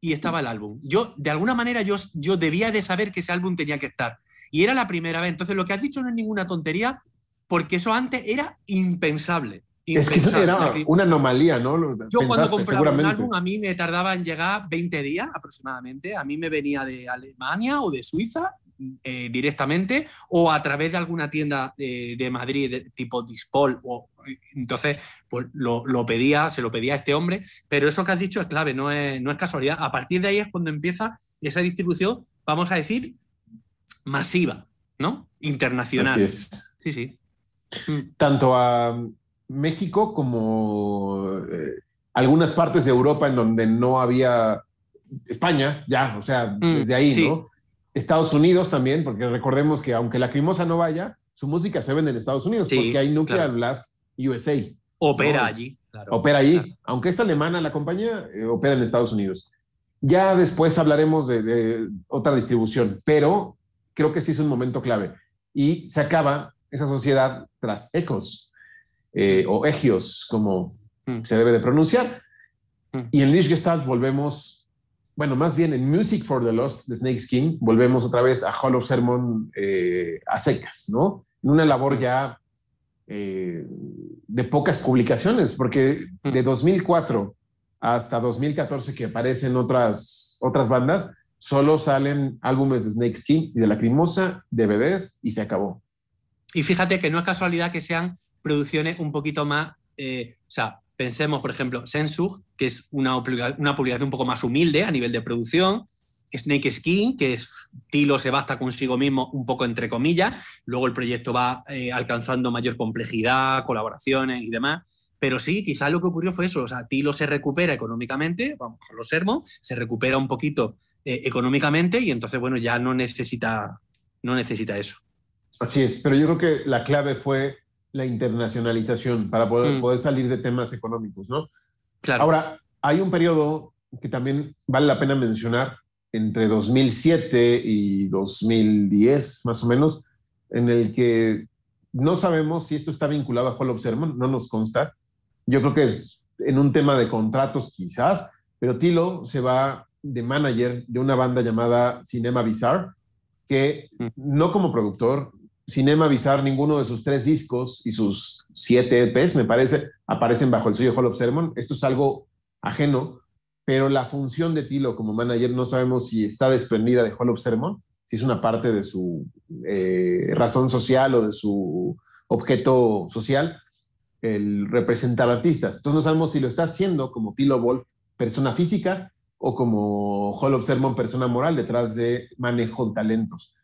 y estaba el álbum. Yo, de alguna manera, yo, yo debía de saber que ese álbum tenía que estar. Y era la primera vez. Entonces, lo que has dicho no es ninguna tontería, porque eso antes era impensable. Es que eso era una anomalía, ¿no? Yo cuando compraba un álbum, a mí me tardaba en llegar 20 días aproximadamente. A mí me venía de Alemania o de Suiza eh, directamente o a través de alguna tienda de, Madrid tipo Dispol. O, entonces, pues lo, pedía, se lo pedía a este hombre, pero eso que has dicho es clave, no es, no es casualidad. A partir de ahí es cuando empieza esa distribución, vamos a decir, masiva, ¿no? Internacional. Sí, sí. Tanto a México como eh, algunas partes de Europa en donde no había España, ya, o sea, mm, desde ahí, ¿no? Estados Unidos también, porque recordemos que aunque la Crimosa no vaya, su música se vende en Estados Unidos, porque hay Nuclear Blast USA. Opera allí. opera allí. Aunque es alemana la compañía, eh, opera en Estados Unidos. Ya después hablaremos de, otra distribución, pero creo que sí es un momento clave. Y se acaba esa sociedad tras Ecos, eh, o Egios, como mm. se debe de pronunciar. Mm. Y en Lichgestalt volvemos bueno, más bien en Music for the Lost de Snake Skin, volvemos otra vez a Hall of Sermon eh, a secas, ¿no? En una labor ya eh, de pocas publicaciones, porque de 2004 hasta 2014 que aparecen otras, otras bandas, solo salen álbumes de Snake Skin y de Lacrimosa, DVDs y se acabó. Y fíjate que no es casualidad que sean producciones un poquito más, eh, o sea, Pensemos, por ejemplo, Sensug, que es una, una publicación un poco más humilde a nivel de producción. Snake Skin, que es Tilo se basta consigo mismo un poco entre comillas. Luego el proyecto va eh, alcanzando mayor complejidad, colaboraciones y demás. Pero sí, quizás lo que ocurrió fue eso. O sea, Tilo se recupera económicamente, vamos, con los Sermos, se recupera un poquito eh, económicamente y entonces, bueno, ya no necesita, no necesita eso. Así es, pero yo creo que la clave fue la internacionalización para poder, mm. poder salir de temas económicos, ¿no? Claro. Ahora, hay un periodo que también vale la pena mencionar, entre 2007 y 2010, más o menos, en el que no sabemos si esto está vinculado a Hall of Sermon, no nos consta. Yo creo que es en un tema de contratos quizás, pero Tilo se va de manager de una banda llamada Cinema Bizarre, que mm. no como productor, Cinema avisar ninguno de sus tres discos y sus siete EPs, me parece, aparecen bajo el sello Hall of Sermon. Esto es algo ajeno, pero la función de Tilo como manager no sabemos si está desprendida de Hall of Sermon, si es una parte de su eh, razón social o de su objeto social, el representar artistas. Entonces no sabemos si lo está haciendo como Tilo Wolf, persona física, o como Hall of Sermon, persona moral, detrás de manejo de talentos.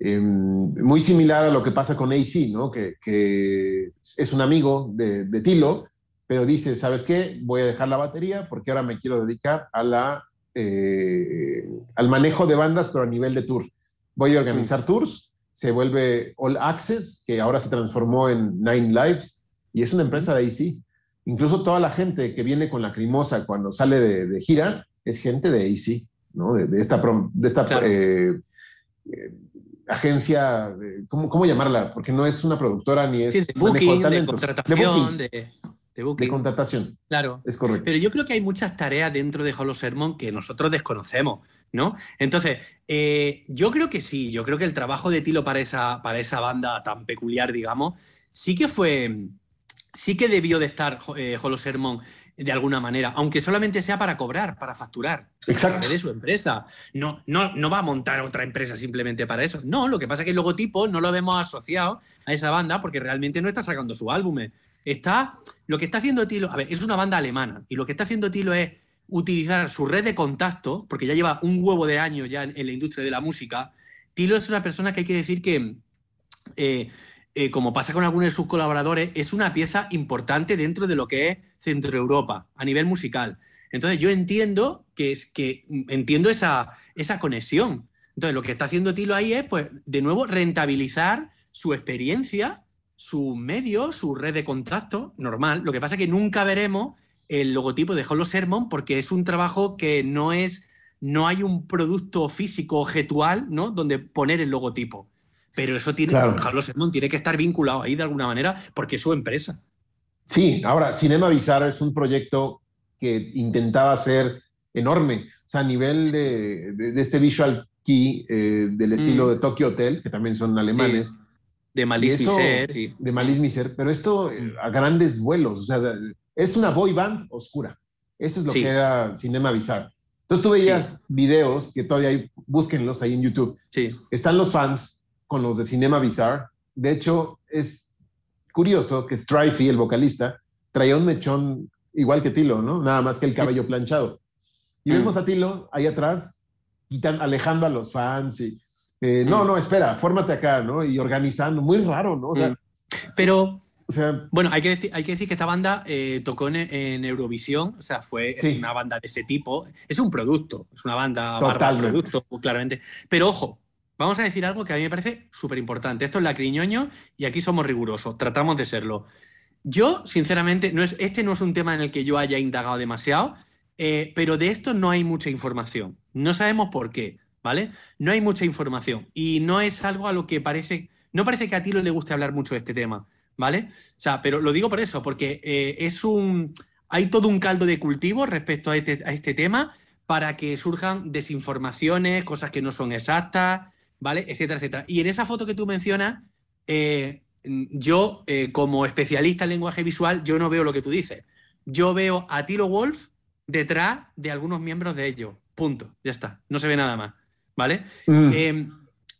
Em, muy similar a lo que pasa con AC, ¿no? Que, es un amigo de, Tilo, pero dice, ¿sabes qué? Voy a dejar la batería porque ahora me quiero dedicar a la, eh, al manejo de bandas, pero a nivel de tour. Voy a organizar mm. tours, se vuelve All Access, que ahora se transformó en Nine Lives, y es una empresa de AC. Incluso toda la gente que viene con la crimosa cuando sale de, gira es gente de AC, ¿no? De, esta, de esta eh, eh, agencia, ¿cómo, ¿cómo, llamarla? Porque no es una productora ni es de booking, de, contratación, de, de, contratación. Claro. Es correcto. Pero yo creo que hay muchas tareas dentro de Hollow Sermon que nosotros desconocemos, ¿no? Entonces, eh, yo creo que sí, yo creo que el trabajo de Tilo para esa, para esa banda tan peculiar, digamos, sí que fue, sí que debió de estar eh, Hollow Sermon de alguna manera, aunque solamente sea para cobrar, para facturar. Exacto. De su empresa. No, no, no va a montar otra empresa simplemente para eso. No, lo que pasa es que el logotipo no lo vemos asociado a esa banda porque realmente no está sacando su álbum. Está, lo que está haciendo Tilo, a ver, es una banda alemana y lo que está haciendo Tilo es utilizar su red de contactos, porque ya lleva un huevo de años ya en, en la industria de la música, Tilo es una persona que hay que decir que, eh, eh, como pasa con algunos de sus colaboradores, es una pieza importante dentro de lo que es Centro Europa a nivel musical. Entonces yo entiendo que es que entiendo esa, esa conexión. Entonces lo que está haciendo Tilo ahí es, pues, de nuevo, rentabilizar su experiencia, sus medios, su red de contacto, normal. Lo que pasa es que nunca veremos el logotipo de Hollow Sermon porque es un trabajo que no es, no hay un producto físico objetual, ¿no? Donde poner el logotipo. Pero eso tiene, Claro. Sermon tiene que estar vinculado ahí de alguna manera porque es su empresa. Sí, ahora, Cinema Bizarre es un proyecto que intentaba ser enorme, o sea, a nivel de, de- de este visual key eh, del estilo Mm. de Tokyo Hotel, que también son alemanes, De Malice Miser y- de Malice Miser, pero esto eh, a grandes vuelos, o sea, es una boy band oscura. Eso es lo Sí. que era Cinema Bizarre. Entonces tú veías videos que todavía hay, búsquenlos ahí en YouTube, Sí. están los fans con los de Cinema Bizarre. De hecho, es curioso que Strifey, el vocalista, traía un mechón igual que Tilo, ¿no? Nada más que el cabello planchado. Y Mm. vemos a Tilo ahí atrás, quitan, alejando a los fans y, eh, no, Mm. no, espera, fórmate acá, ¿no? Y organizando, muy raro, ¿no? O sea, Mm. Pero o sea, Bueno, hay que decir, hay que, decir que esta banda eh, tocó en, en Eurovisión, o sea, fue es Sí. una banda de ese tipo. Es un producto, es una banda barra producto, claramente. Pero ojo, vamos a decir algo que a mí me parece súper importante. Esto es la criñoño y aquí somos rigurosos, tratamos de serlo. Yo, sinceramente, no es, este no es un tema en el que yo haya indagado demasiado, eh, pero de esto no hay mucha información. No sabemos por qué, ¿vale? No hay mucha información y no es algo a lo que parece, no parece que a Tilo le guste hablar mucho de este tema, ¿vale? O sea, pero lo digo por eso, porque eh, es un. Hay todo un caldo de cultivo respecto a este, a este tema para que surjan desinformaciones, cosas que no son exactas, ¿vale? Etcétera, etcétera. Y en esa foto que tú mencionas, eh, yo, eh, como especialista en lenguaje visual, yo no veo lo que tú dices. Yo veo a Tilo Wolf detrás de algunos miembros de ellos. Punto. Ya está. No se ve nada más. ¿Vale? mm, Eh,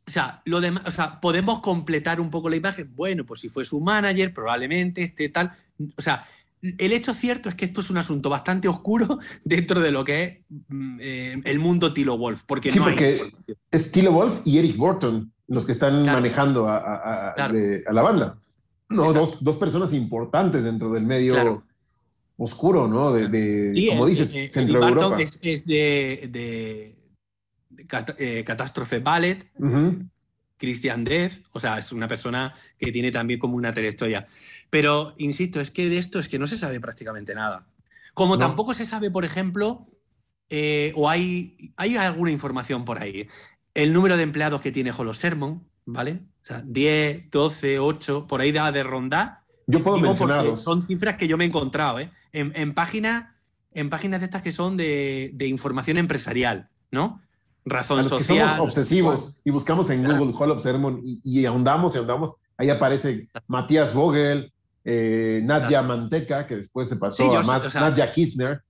o sea, lo demás, o sea, podemos completar un poco la imagen. Bueno, pues si fue su manager, probablemente este tal. O sea, el hecho cierto es que esto es un asunto bastante oscuro dentro de lo que es mm, eh, el mundo Tilo Wolf, porque Sí, no porque- hay es Tilo Wolf y Eric Burton los que están Claro. manejando a, a- a- Claro. de- a la banda. No, dos, dos personas importantes dentro del medio Claro. oscuro, ¿no? De, de- Sí, como dices, Centro Europa. Es, es de, de- de Cat- eh, Catástrofe Ballet, Ujú. Christian Death, o sea, es una persona que tiene también como una trayectoria. Pero, insisto, es que de esto es que no se sabe prácticamente nada. Como No. tampoco se sabe, por ejemplo, eh, o hay, hay alguna información por ahí, el número de empleados que tiene Holo Sermon, ¿vale? O sea, 10, 12, 8, por ahí da de rondar. Yo puedo Digo porque mencionarlos. son cifras que yo me he encontrado, ¿eh? En, en páginas en páginas de estas que son de, de información empresarial, ¿no? Razón A los que social. somos obsesivos y buscamos en Claro. Google Hall of Sermon y, y ahondamos y ahondamos, ahí aparece Matías Vogel, eh, Nadia. Manteca, que después se pasó Sí, yo a sé, Mat- o sea- Nadia Kirchner,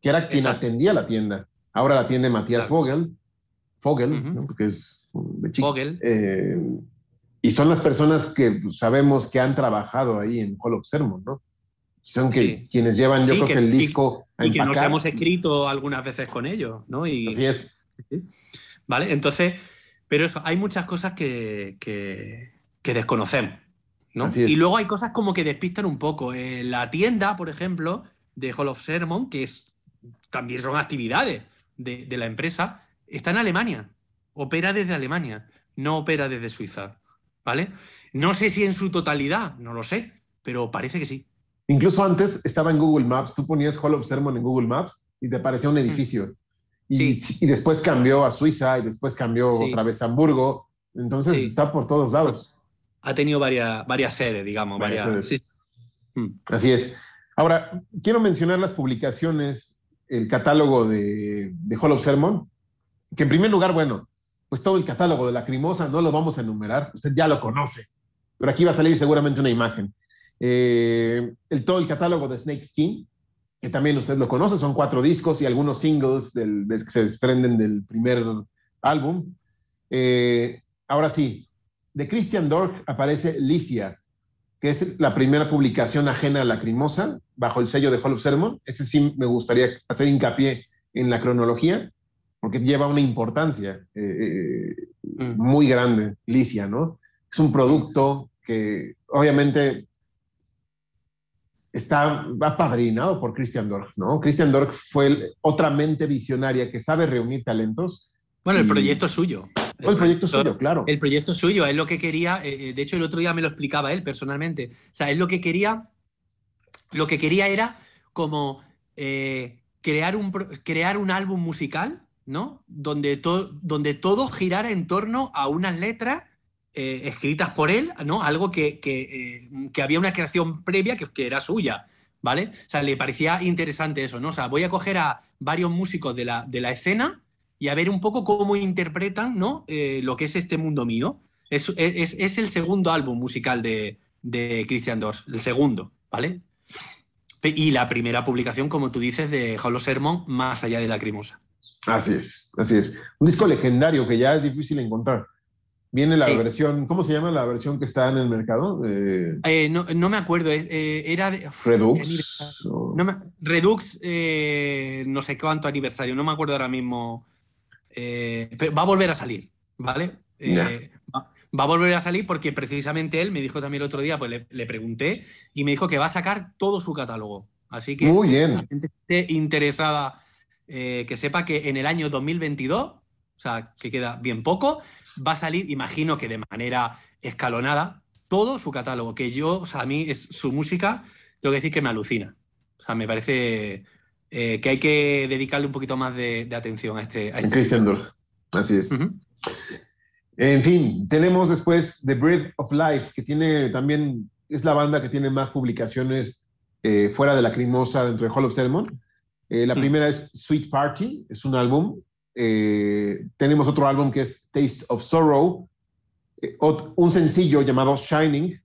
que era quien Exacto. atendía la tienda. Ahora la atiende Matías Claro. Vogel, Fogel, Ujú. ¿no? porque es de chico. Vogel. Eh, y son las personas que sabemos que han trabajado ahí en Hall of Sermon, ¿no? Son que, Sí. quienes llevan, yo Sí, creo que- que, el y- disco a Y que nos hemos escrito algunas veces con ellos, ¿no? Y, Así es. ¿Vale? Entonces, pero eso, hay muchas cosas que, que- que desconocemos, ¿no? Y luego hay cosas como que despistan un poco. Eh, la tienda, por ejemplo, de Hall of Sermon, que es, también son actividades de, de la empresa, está en Alemania. Opera desde Alemania, no opera desde Suiza, ¿vale? No sé si en su totalidad, no lo sé, pero parece que sí. Incluso antes estaba en Google Maps, tú ponías Hall of Sermon en Google Maps y te aparecía un edificio. Y, Mm. Sí. y después cambió a Suiza y después cambió Sí. otra vez a Hamburgo. Entonces Sí. está por todos lados. Ha tenido varias, varias sedes, digamos, Varias varias. sedes. sí. Mm. Así es. Ahora, quiero mencionar las publicaciones, el catálogo de, de Hall of Sermon, que en primer lugar, bueno, pues todo el catálogo de la Crimosa no lo vamos a enumerar, usted ya lo conoce, pero aquí va a salir seguramente una imagen. Eh, el, todo el catálogo de Snake Skin, que también usted lo conoce, son cuatro discos y algunos singles del, de- que se desprenden del primer álbum. Eh, ahora sí, de Christian Dork aparece Licia, que es la primera publicación ajena a Lacrimosa, bajo el sello de Hall of Sermon. Ese sí me gustaría hacer hincapié en la cronología, porque lleva una importancia eh, mm. muy grande, Licia, ¿no? Es un producto que obviamente está apadrinado por Christian Dorf, ¿no? Christian Dorf fue otra mente visionaria que sabe reunir talentos. Bueno, el proyecto es suyo. El, proyecto, suyo, claro. El proyecto es suyo, es lo que quería, eh, eh, de hecho el otro día me lo explicaba él personalmente, o sea, es lo que quería, lo que quería era como eh, crear, un, crear un álbum musical, ¿no? Donde, donde todo girara en torno a unas letras escritas por él, ¿no? Algo que, que, había una creación previa que, que, era suya, ¿vale? O sea, le parecía interesante eso, ¿no? O sea, voy a coger a varios músicos de la, de la escena y a ver un poco cómo interpretan ¿no? Eh, lo que es este mundo mío. Es, es, el segundo álbum musical de, de Christian Dors, el segundo, ¿vale? Y la primera publicación, como tú dices, de Hollow Sermon, más allá de la Lacrimosa. Así es, así es. Un disco legendario que ya es difícil encontrar. Viene la versión, ¿cómo se llama la versión que está en el mercado? Eh, eh, no, no, me acuerdo, era de... Redux. Redux, no sé cuánto aniversario, no me acuerdo ahora mismo eh, pero va a volver a salir, ¿vale? Eh, va, a volver a salir porque precisamente él me dijo también el otro día, pues le, pregunté y me dijo que va a sacar todo su catálogo. Así que Muy bien. la gente esté interesada, eh, que sepa que en el año 2022, o sea, que queda bien poco, va a salir, imagino que de manera escalonada, todo su catálogo, que yo, o sea, a mí es su música, tengo que decir que me alucina. O sea, me parece eh, que hay que dedicarle un poquito más de, atención a este. A este Christian Dorf. Así es. En fin, tenemos después The Breath of Life, que tiene también, es la banda que tiene más publicaciones eh, fuera de la Crimosa dentro de Hall of Sermon. Eh, la primera es Sweet Party, es un álbum. tenemos otro álbum que es Taste of Sorrow, un sencillo llamado Shining,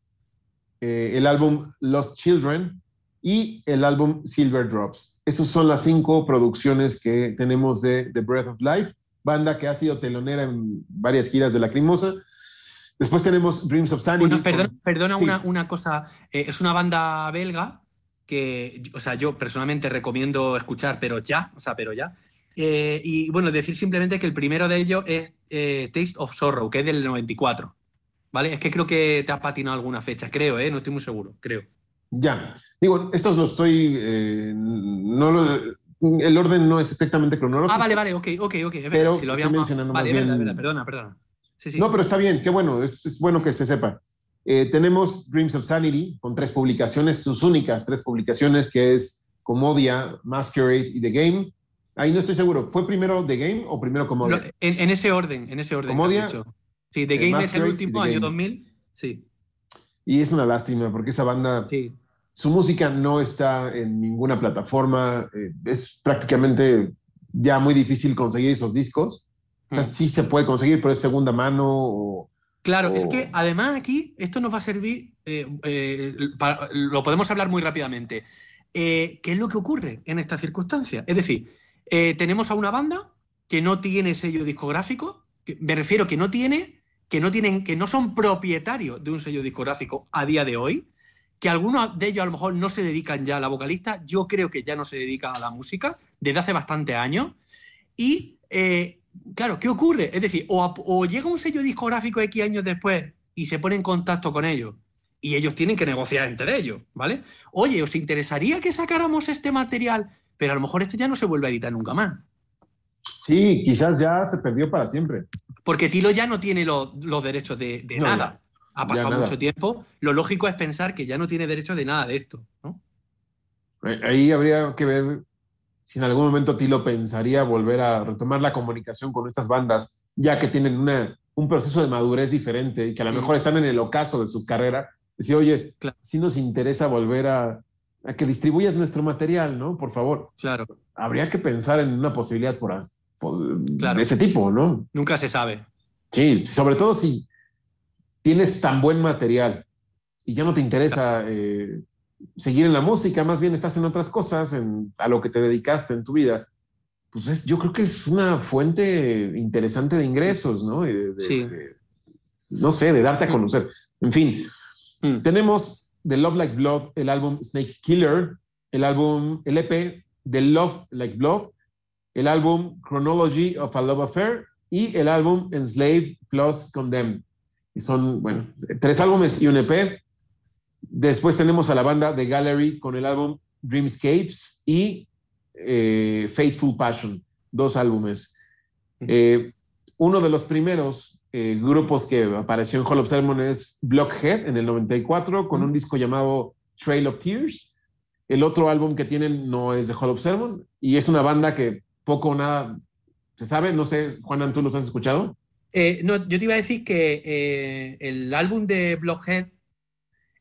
el álbum Lost Children, y el álbum Silver Drops. Esas son las cinco producciones que tenemos de The Breath of Life, banda que ha sido telonera en varias giras de Lacrimosa. Después tenemos Dreams of Sanity. perdona, una, una, cosa, eh, es una banda belga que, o sea, yo personalmente recomiendo escuchar, pero ya, o sea, pero ya. Eh, y bueno, decir simplemente que el primero de ellos es eh, Taste of Sorrow, que es del 94. ¿Vale? Es que creo que te has patinado alguna fecha, creo, ¿eh? No estoy muy seguro, creo. Ya. Digo, estos los estoy. Eh, no el orden no es exactamente cronológico. Ah, vale, vale, ok, ok, ok. Pero si lo estoy mencionando vale, más bien... perdona, perdona. No, pero está bien, qué bueno, es, bueno que se sepa. Eh, tenemos Dreams of Sanity con tres publicaciones, sus únicas tres publicaciones, que es Comodia, Masquerade y The Game. Ahí no estoy seguro, ¿fue primero The Game o primero Comodia? en, ese orden, en ese orden. Comodia. Sí, The Game es el último, año 2000. Sí. Y es una lástima porque esa banda, su música no está en ninguna plataforma, eh, es prácticamente ya muy difícil conseguir esos discos. O sea, mm. sí se puede conseguir, pero es segunda mano. claro, es que además aquí esto nos va a servir, eh, eh, lo podemos hablar muy rápidamente. ¿Qué es lo que ocurre en esta circunstancia? Es decir, tenemos a una banda que no tiene sello discográfico, me refiero que no tiene que no, tienen, que no son propietarios de un sello discográfico a día de hoy, que algunos de ellos a lo mejor no se dedican ya a la vocalista, yo creo que ya no se dedica a la música desde hace bastantes años. Y, eh, claro, ¿qué ocurre? Es decir, o, llega un sello discográfico X años después y se pone en contacto con ellos y ellos tienen que negociar entre ellos, ¿vale? Oye, ¿os interesaría que sacáramos este material? Pero a lo mejor este ya no se vuelve a editar nunca más. Sí, quizás ya se perdió para siempre. Porque Tilo ya no tiene los derechos de, nada. Ha pasado mucho tiempo. Lo lógico es pensar que ya no tiene derecho de nada de esto. Ahí habría que ver si en algún momento Tilo pensaría volver a retomar la comunicación con estas bandas, ya que tienen una, un proceso de madurez diferente y que a lo mejor están en el ocaso de su carrera. Decir, oye, si nos interesa volver a, a, que distribuyas nuestro material, ¿no? Por favor. Claro. Habría que pensar en una posibilidad por, de ese tipo, ¿no? Nunca se sabe. Sí, sobre todo si tienes tan buen material y ya no te interesa eh, seguir en la música, más bien estás en otras cosas, en, a lo que te dedicaste en tu vida, pues yo creo que es una fuente interesante de ingresos, ¿no? sí. no sé, de darte a mm. conocer. En fin, mm. tenemos de Love Like Blood el álbum Snake Killer, el álbum, el EP de Love Like Blood, el álbum Chronology of a Love Affair y el álbum Enslaved plus Condemned. Y son, bueno, tres álbumes y un EP. Después tenemos a la banda The Gallery con el álbum Dreamscapes y eh, Faithful Passion, dos álbumes. Eh, uno de los primeros eh, grupos que apareció en Hall of Sermon es Blockhead en el 94 con un disco llamado Trail of Tears. El otro álbum que tienen no es de Hall of Sermon y es una banda que poco o nada se sabe. No sé, Juan, ¿tú los has escuchado? No, yo te iba a decir que el álbum de Blockhead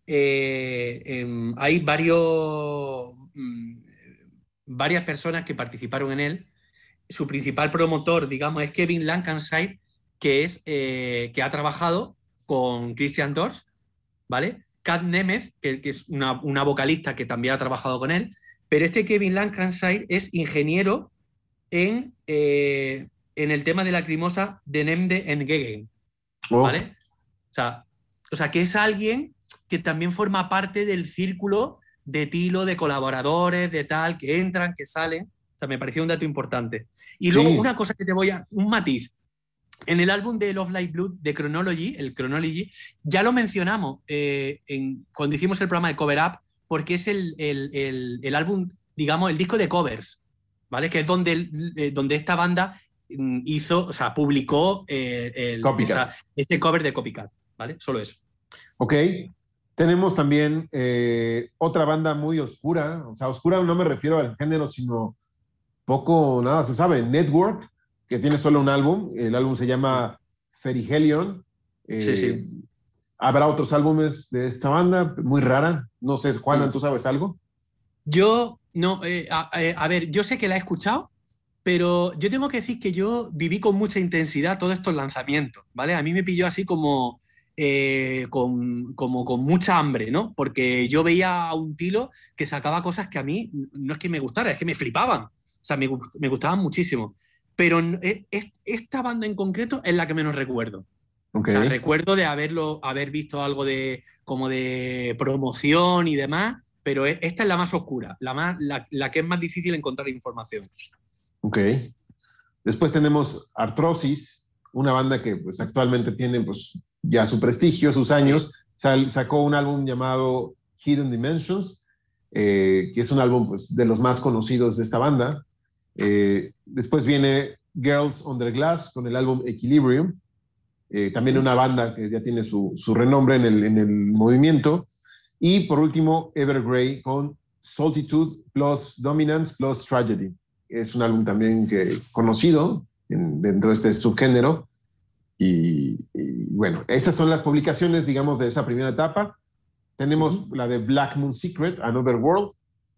em, hay varios, mm, varias personas que participaron en él su principal promotor, digamos, es Kevin Lancanside, que, es, eh, que ha trabajado con Christian Dors, ¿vale? Kat Nemeth, que, es una, vocalista que también ha trabajado con él, pero este Kevin Lancanside es ingeniero en, eh, en el tema de la crimosa de Nemde en Gegen, oh. ¿vale? O sea, o sea, que es alguien que también forma parte del círculo de tilo, de colaboradores, de tal, que entran, que salen. O sea, me pareció un dato importante. Y luego una cosa que te voy a... un matiz. En el álbum de Love Light Blood de Chronology, el Chronology, ya lo mencionamos eh, en, cuando hicimos el programa de Cover Up, porque es el, el, álbum, digamos, el disco de covers, ¿vale? Que es donde, eh, donde esta banda hizo, o sea, publicó eh, este cover de Copycat, ¿vale? Solo eso. Ok. Tenemos también otra banda muy oscura, o sea, oscura no me refiero al género, sino poco nada se sabe. Network, que tiene solo un álbum, el álbum se llama Ferigelion. sí, sí. Eh, Habrá otros álbumes de esta banda, muy rara. No sé, Juan, ¿tú sabes algo? Yo, no, eh, eh, a, ver, yo sé que la he escuchado, pero yo tengo que decir que yo viví con mucha intensidad todos estos lanzamientos, ¿vale? A mí me pilló así como, con, como con mucha hambre, ¿no? Porque yo veía a un tilo que sacaba cosas que a mí no es que me gustara, es que me flipaban. O sea, me, me gustaban muchísimo. Pero e, esta banda en concreto es la que menos recuerdo. O sea, recuerdo de haberlo, haber visto algo de como de promoción y demás, pero e, esta es la más oscura, la, más, la, que es más difícil encontrar información. Ok. Después tenemos Artrosis, una banda que pues, actualmente tiene pues, ya su prestigio, sus años. sacó un álbum llamado Hidden Dimensions, eh, que es un álbum pues, de los más conocidos de esta banda. Eh, después viene Girls Under Glass con el álbum Equilibrium, eh, también una banda que ya tiene su, su renombre en el, en el, movimiento. Y por último, Evergrey con Solitude plus Dominance plus Tragedy. Es un álbum también que, conocido dentro de este subgénero. Y, bueno, esas son las publicaciones, digamos, de esa primera etapa. Tenemos la de Black Moon Secret, Another World,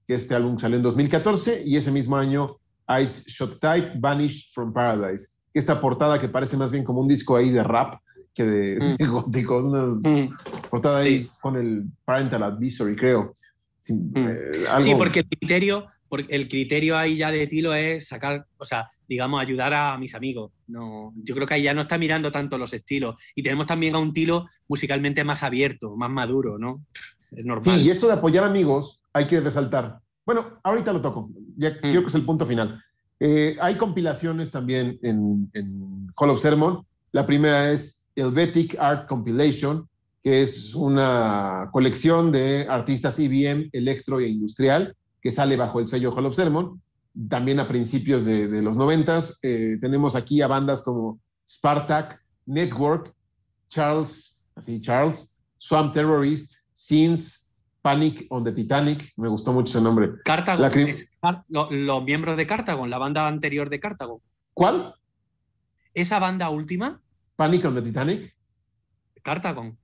que este álbum salió en 2014 y ese mismo año Ice Shot Tight, Vanish from Paradise. Esta portada que parece más bien como un disco ahí de rap que de, mm. gótico, una mm. portada ahí con el Parental Advisory, creo. Mm. Eh, sí, porque el criterio, porque el criterio ahí ya de Tilo es sacar, o sea, digamos, ayudar a mis amigos. No, yo creo que ahí ya no está mirando tanto los estilos. Y tenemos también a un Tilo musicalmente más abierto, más maduro, ¿no? Es normal. Sí, y eso de apoyar amigos hay que resaltar. Bueno, ahorita lo toco, ya mm. creo que es el punto final. Eh, hay compilaciones también en, en Hall of Sermon. La primera es Helvetic Art Compilation, que es una colección de artistas IBM, electro e industrial, que sale bajo el sello Hall of Sermon. También a principios de, los noventas eh, tenemos aquí a bandas como Spartak, Network, Charles, así Charles, Swamp Terrorist, Sins, Panic on the Titanic, me gustó mucho ese nombre. Cartago, los miembros de Cartago, la banda anterior de Cartago. ¿Cuál? Esa banda última. Panic on the Titanic. Cartagon.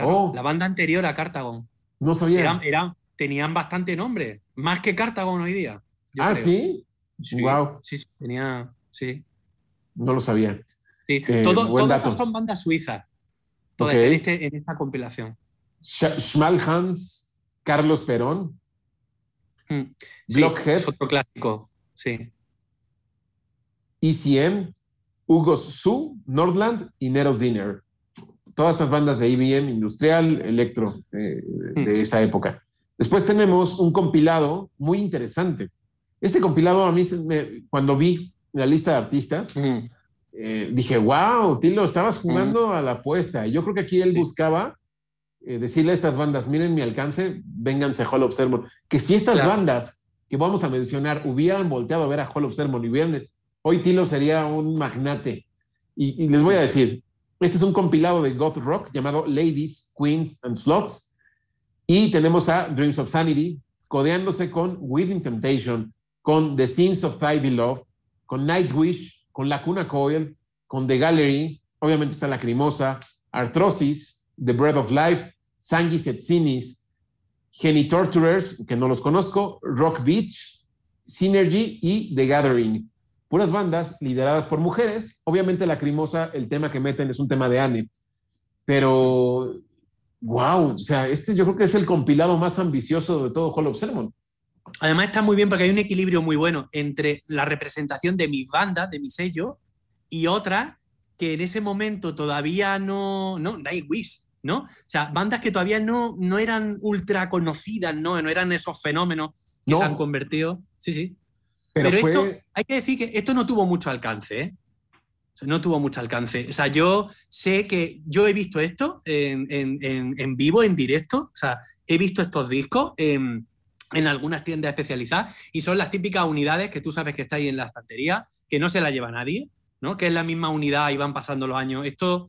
Oh. La banda anterior a Cartagon. No sabía. Eran, tenían bastante nombre, más que Cartagon hoy día. Ah, ¿sí? ¿sí? Wow. Sí, sí, tenía. Sí. No lo sabía. Sí. Eh, todas son bandas suizas. Todas en, este, en esta compilación. Schmalhans Carlos Perón. Mm. Blockhead. otro clásico, sí. ECM, Hugo Su, Nordland y Neros Dinner. todas estas bandas de IBM, industrial, electro, eh, de, de esa época. Después tenemos un compilado muy interesante. Este compilado a mí, me- cuando vi la lista de artistas, eh, dije, wow, Tilo, estabas jugando a la apuesta. Y yo creo que aquí él Sí. buscaba eh, decirle a estas bandas, miren mi alcance, vénganse a Hall of Sermon. Que si estas Claro. bandas que vamos a mencionar hubieran volteado a ver a Hall of Sermon y hubieran, hoy Tilo sería un magnate. Y, y les voy a decir, este es un compilado de goth rock llamado Ladies, Queens and Slots. Y tenemos a Dreams of Sanity codeándose con Within Temptation, con The Sins of Thy Beloved, con Nightwish, con Lacuna Coil, con The Gallery, obviamente está Lacrimosa, Arthrosis, The Breath of Life, Sanguis et Sinis, Genitorturers, que no los conozco, Rock Beach, Synergy y The Gathering. Puras bandas lideradas por mujeres. Obviamente Lacrimosa, el tema que meten es un tema de Anne, pero wow, o sea, este yo creo que es el compilado más ambicioso de todo Hall of Sermon. Además está muy bien porque hay un equilibrio muy bueno entre la representación de mi banda, de mi sello, y otra que en ese momento todavía no, no, Nightwish, ¿no? O sea, bandas que todavía no, no eran ultra conocidas, ¿no? No eran esos fenómenos que No. se han convertido. Sí, sí. Pero, Pero, fue, esto, hay que decir que esto no tuvo mucho alcance, ¿eh? O sea, no tuvo mucho alcance. O sea, yo sé que yo he visto esto en, en- en- en vivo, en directo. O sea, he visto estos discos en, en algunas tiendas especializadas y son las típicas unidades que tú sabes que está ahí en la estantería, que no se la lleva nadie, ¿no? Que es la misma unidad y van pasando los años. Esto,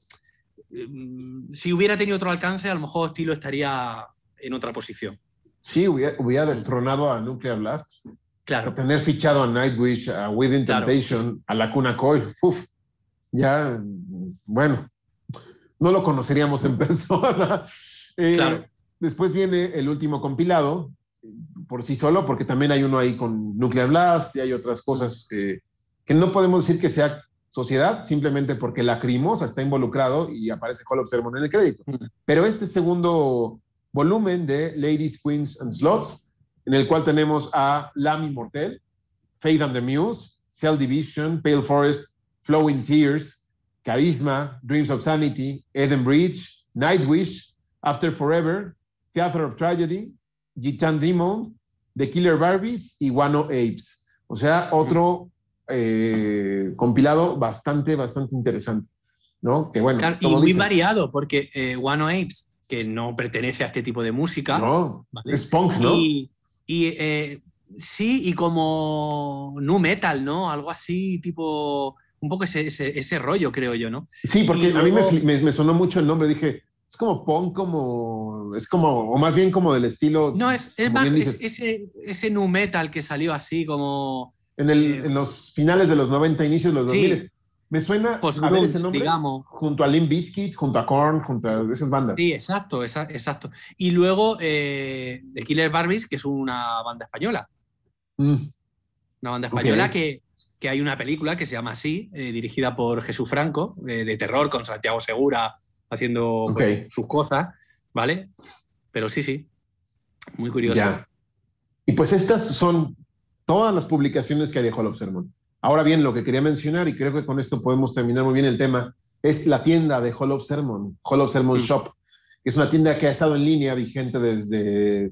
mm, si hubiera tenido otro alcance, a lo mejor Estilo estaría en otra posición. sí, hubiera, hubiera destronado a Nuclear Blast. Claro. Tener fichado a Nightwish, a Within Claro. Temptation, a Lacuna Coil, uf, ya, bueno, no lo conoceríamos en persona. Eh, Claro. Después viene el último compilado, por sí solo, porque también hay uno ahí con Nuclear Blast y hay otras cosas que, que no podemos decir que sea sociedad, simplemente porque Lacrimosa está involucrado y aparece Hall of Sermon en el crédito. Mm. Pero este segundo volumen de Ladies, Queens and Slots, en el cual tenemos a Lamy Mortel, Fade and the Muse, Cell Division, Pale Forest, Flowing Tears, Charisma, Dreams of Sanity, Eden Bridge, Nightwish, After Forever, Theater of Tragedy, Gitan Demon, The Killer Barbies y Wano Apes. O sea, otro eh, compilado bastante, bastante interesante. ¿No? Que bueno, Claro, y muy dices, variado, porque eh, of Apes, que no pertenece a este tipo de música, No, ¿vale? es punk, ¿no? y, y, eh, sí, y como nu metal, ¿no? Algo así, tipo, un poco ese, ese, ese rollo, creo yo, ¿no? Sí, porque a mí me, me- me sonó mucho el nombre. Dije, es como punk, como. Es como. O más bien como del estilo. No, es, es más es- ese, ese nu metal que salió así como en, el- eh, en los finales de los 90, inicios de los Sí. 2000. Me suena a ver ese nombre. digamos. Junto a Limp Bizkit, junto a Korn, junto a esas bandas. Sí, exacto, esa- exacto. Y luego eh, The Killer Barbies, que es una banda española. Mm, Una banda española que, que hay una película que se llama así, eh, dirigida por Jesús Franco, eh, de terror, con Santiago Segura haciendo pues, Ok. sus cosas, ¿vale? Pero sí, sí. Muy curioso. ya. Y pues estas son todas las publicaciones que hay de Hall of Sermon. Ahora bien, lo que quería mencionar, y creo que con esto podemos terminar muy bien el tema, es la tienda de Hall of Sermon, Hall of Sermon Mm. Shop, que es una tienda que ha estado en línea vigente desde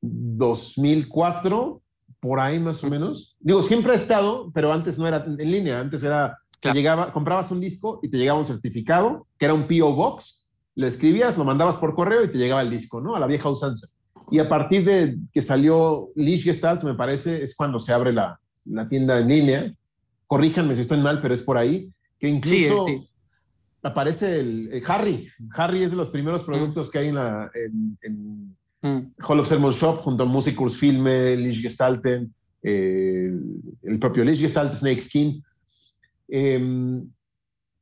2004, por ahí más o menos. Digo, siempre ha estado, pero antes no era en línea, antes era, Claro. llegaba, comprabas un disco y te llegaba un certificado, que era un PO Box, lo escribías, lo mandabas por correo y te llegaba el disco, ¿no? A la vieja usanza. Y a partir de que salió Lish Gestalt, me parece, es cuando se abre la, la tienda en línea. Corríjanme si estoy mal, pero es por ahí. Que incluso Sí, sí. aparece el, Harry. Harry es de los primeros productos que hay en, la, en, en Mm. Hall of Sermon Shop, junto a Musicurs Filme, Lish Gestalten, eh, el propio Lish Gestalt, Snake Skin. Eh,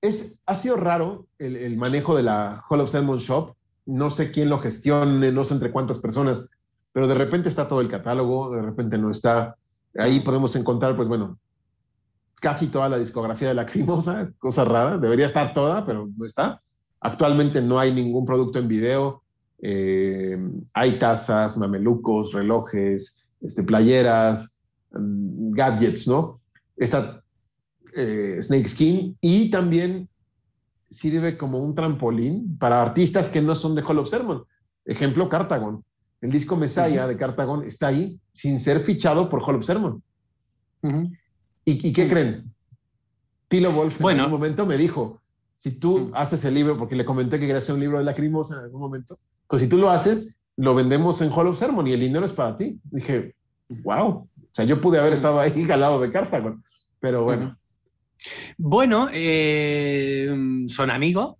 es, ha sido raro el, el manejo de la Hall of Sermon Shop. No sé quién lo gestione, no sé entre cuántas personas, pero de repente está todo el catálogo, de repente no está. Ahí podemos encontrar, pues bueno, casi toda la discografía de la Crimosa, cosa rara, debería estar toda, pero no está. Actualmente no hay ningún producto en video. Eh, hay tazas, mamelucos, relojes, este, playeras, mm, gadgets, ¿no? Está eh, Snake Skin y también sirve como un trampolín para artistas que no son de Hall of Sermon. Ejemplo, Cartagon. El disco Messiah de Cartagon está ahí sin ser fichado por Hall of Sermon. ¿Y, qué creen? Tilo Wolf en algún momento me dijo, si tú haces el libro, porque le comenté que quería hacer un libro de lacrimosa en algún momento, pues si tú lo haces, lo vendemos en Hall of Sermon y el dinero es para ti. Dije, wow. O sea, yo pude haber estado ahí al lado de Cartagon, pero bueno. Bueno, eh, son amigos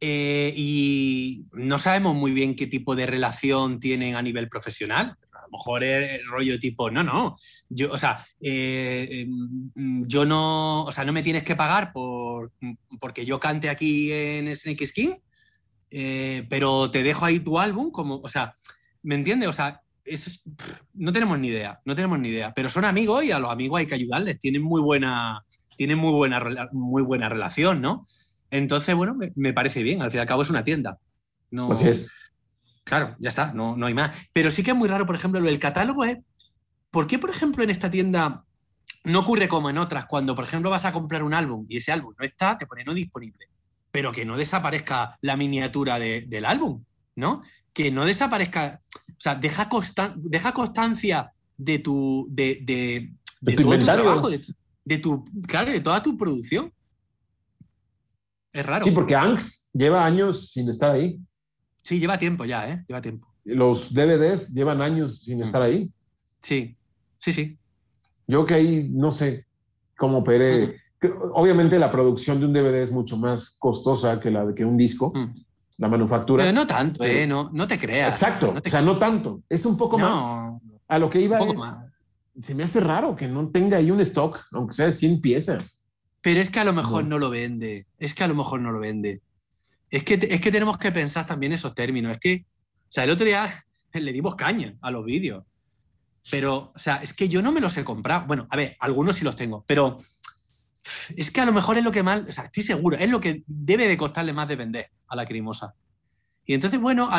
eh, y no sabemos muy bien qué tipo de relación tienen a nivel profesional. A lo mejor es rollo tipo, no, no, yo, o sea, eh, em, yo no, o sea, no me tienes que pagar por, porque yo cante aquí en Snake Skin, pero te dejo ahí tu álbum, como, o sea, ¿me entiendes? O sea, no tenemos ni idea, no tenemos ni idea, pero son amigos y a los amigos hay que ayudarles, tienen muy buena, tienen muy buena, muy buena relación, ¿no? Entonces, bueno, me, parece bien, al fin y al cabo es una tienda. No, Así es. Claro, ya está, no, no hay más. Pero sí que es muy raro, por ejemplo, lo del catálogo es, ¿por qué, por ejemplo, en esta tienda no ocurre como en otras, cuando, por ejemplo, vas a comprar un álbum y ese álbum no está, te pone no disponible, pero que no desaparezca la miniatura del álbum, ¿no? Que no desaparezca, o sea, deja, deja constancia de tu, de, de, todo tu trabajo, de tu, claro, de toda tu producción. Es raro. Sí, porque Anx lleva años sin estar ahí. Sí, lleva tiempo ya, ¿eh? Lleva tiempo. Los DVDs llevan años sin mm. estar ahí. Sí, sí, sí. Yo que ahí no sé cómo operé. Obviamente la producción de un DVD es mucho más costosa que la de que un disco, mm. la manufactura. Pero no tanto, ¿eh? No, no te creas. Exacto, o sea, no tanto. Es un poco más. A lo que iba un poco más se me hace raro que no tenga ahí un stock, aunque sea de 100 piezas. Pero es que a lo mejor no. lo vende. Es que a lo mejor no lo vende. Es que, es que tenemos que pensar también esos términos. Es que, o sea, el otro día le dimos caña a los vídeos. Pero, o sea, es que yo no me los he comprado. Bueno, a ver, algunos sí los tengo, pero es que a lo mejor es lo que mal, o sea, estoy seguro, es lo que debe de costarle más de vender a la crimosa. Y entonces, bueno,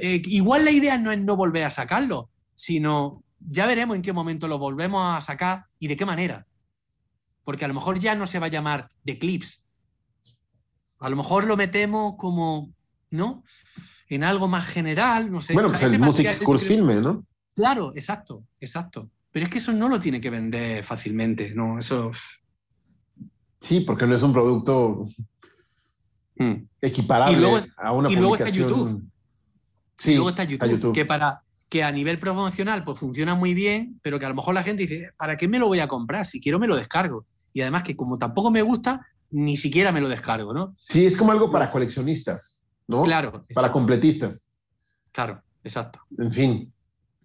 eh, igual la idea no es no volver a sacarlo, sino ya veremos en qué momento lo volvemos a sacar y de qué manera. Porque a lo mejor ya no se va a llamar The Clips. A lo mejor lo metemos como, ¿no? En algo más general, no sé. Bueno, pues el Music Course Filme, ¿no? Claro, exacto, exacto. Pero es que eso no lo tiene que vender fácilmente, ¿no? Eso. Sí, porque no es un producto hmm. equiparable a una y luego está YouTube. Sí, y luego está YouTube, que para, que a nivel promocional pues funciona muy bien, pero que a lo mejor la gente dice, ¿para qué me lo voy a comprar? Si quiero me lo descargo. Y además que como tampoco me gusta, ni siquiera me lo descargo, ¿no? Sí, es como algo para coleccionistas, ¿no? Claro. Para completistas. Claro, exacto. En fin.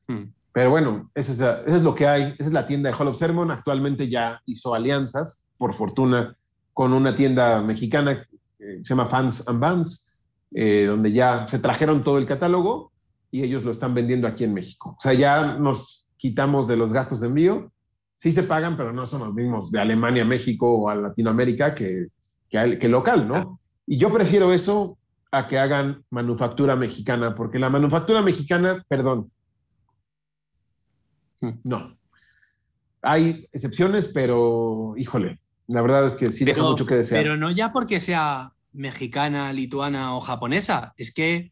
Hmm. Pero bueno, eso es, lo que hay. Esa es la tienda de Hall of Sermon. Actualmente ya hizo alianzas, por fortuna, con una tienda mexicana que se llama Fans and Bands, eh, donde ya se trajeron todo el catálogo y ellos lo están vendiendo aquí en México. O sea, ya nos quitamos de los gastos de envío. Sí se pagan, pero no son los mismos de Alemania, México o a Latinoamérica que, que, local, ¿no? Y yo prefiero eso a que hagan manufactura mexicana, porque la manufactura mexicana, perdón, hmm. no. Hay excepciones, pero híjole, la verdad es que sí deja mucho que desear. Pero no ya porque sea mexicana, lituana o japonesa, es que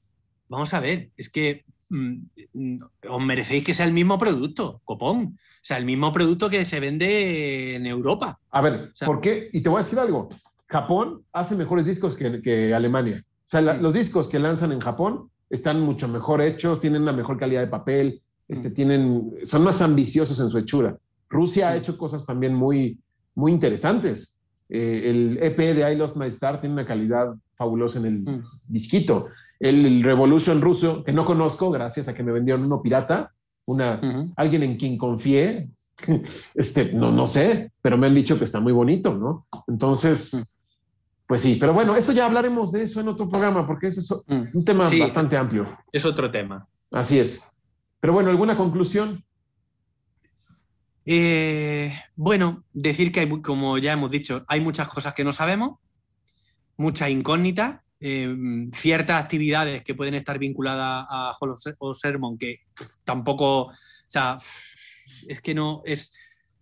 vamos a ver, es que mm, os merecéis que sea el mismo producto, copón. O sea, el mismo producto que se vende en Europa. A ver, ¿por qué? Y te voy a decir algo. Japón hace mejores discos que, Alemania. O sea, los discos que lanzan en Japón están mucho mejor hechos, tienen una mejor calidad de papel, este, mm. tienen, son más ambiciosos en su hechura. Rusia ha hecho cosas también muy, muy interesantes. Eh, el EP de I Lost My Star tiene una calidad fabulosa en el disquito el Revolution ruso, que no conozco, gracias a que me vendieron uno pirata, una, alguien en quien confié, este, no, no sé, pero me han dicho que está muy bonito, ¿no? Entonces, pues sí, pero bueno, eso ya hablaremos de eso en otro programa, porque eso es un tema bastante amplio. Es otro tema. Así es. Pero bueno, ¿alguna conclusión? Eh, bueno, decir que hay, como ya hemos dicho, hay muchas cosas que no sabemos, muchas incógnitas, Em, ciertas actividades que pueden estar vinculadas a Hall of Sermon que tampoco, o sea, es que no, es,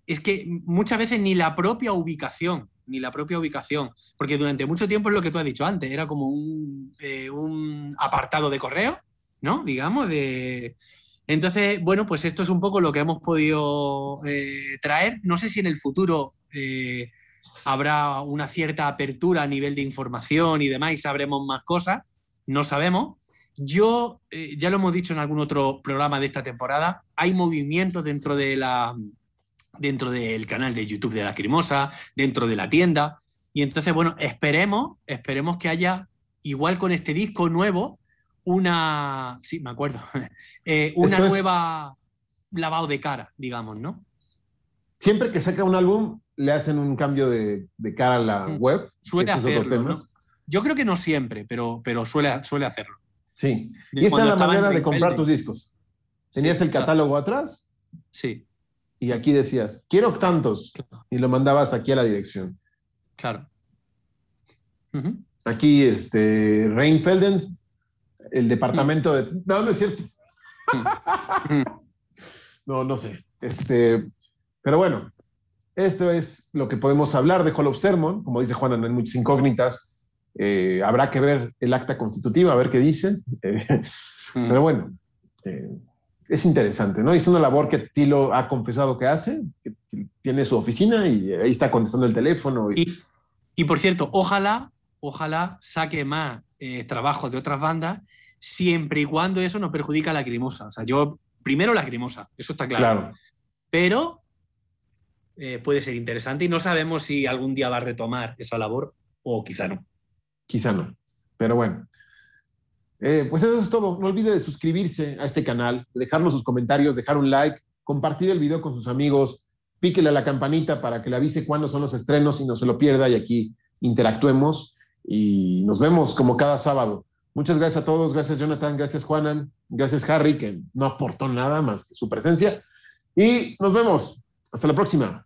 es que muchas veces ni la propia ubicación ni la propia ubicación, porque durante mucho tiempo es lo que tú has dicho antes, era como un, eh, un apartado de correo, ¿no? Digamos, de... Entonces, bueno, pues esto es un poco lo que hemos podido eh, traer. No sé si en el futuro eh, habrá una cierta apertura a nivel de información y demás y sabremos más cosas, no sabemos. Yo, eh, ya lo hemos dicho en algún otro programa de esta temporada, hay movimientos dentro de dentro del canal de YouTube de la Crimosa, dentro de la tienda. Y entonces, bueno, esperemos, esperemos que haya, igual con este disco nuevo, una, sí, me acuerdo, eh, una Esto es- nueva lavado de cara, digamos, ¿no? Siempre que saca un álbum, le hacen un cambio de, de cara a la Mm. web. Suele hacerlo. ¿no? Yo creo que no siempre, pero, pero suele, suele hacerlo. Sí. De Y esta es la manera de comprar tus discos. Tenías Sí, el catálogo atrás Sí, y aquí decías, quiero tantos. Y lo mandabas aquí a la dirección. claro. Aquí, este, Reinfelden, el departamento de... No, no es cierto. Mm. No, no sé. Este, pero bueno, esto es lo que podemos hablar de Hall of Sermon. Como dice Juan, no hay muchas incógnitas. Eh, habrá que ver el acta constitutiva, a ver qué dice. Eh, Mm. pero bueno, eh, es interesante, ¿no? Es una labor que Tilo ha confesado que hace, que, que tiene su oficina y ahí está contestando el teléfono. Y, Y, y, por cierto, ojalá, ojalá saque más eh, trabajo de otras bandas, siempre y cuando eso no perjudica a la Lacrimosa. O sea, yo, primero la Lacrimosa, eso está claro. claro, Pero eh, puede ser interesante y no sabemos si algún día va a retomar esa labor o quizá no. quizá no. Pero bueno. Eh, pues eso es todo. No olvide de suscribirse a este canal, de dejarnos sus comentarios, dejar un like, compartir el video con sus amigos, píquele a la campanita para que le avise cuándo son los estrenos y no se lo pierda y aquí interactuemos y nos vemos como cada sábado. Muchas gracias a todos, gracias Jonathan, gracias Juanan, gracias Harry, que no aportó nada más que su presencia. Y nos vemos. Hasta la próxima.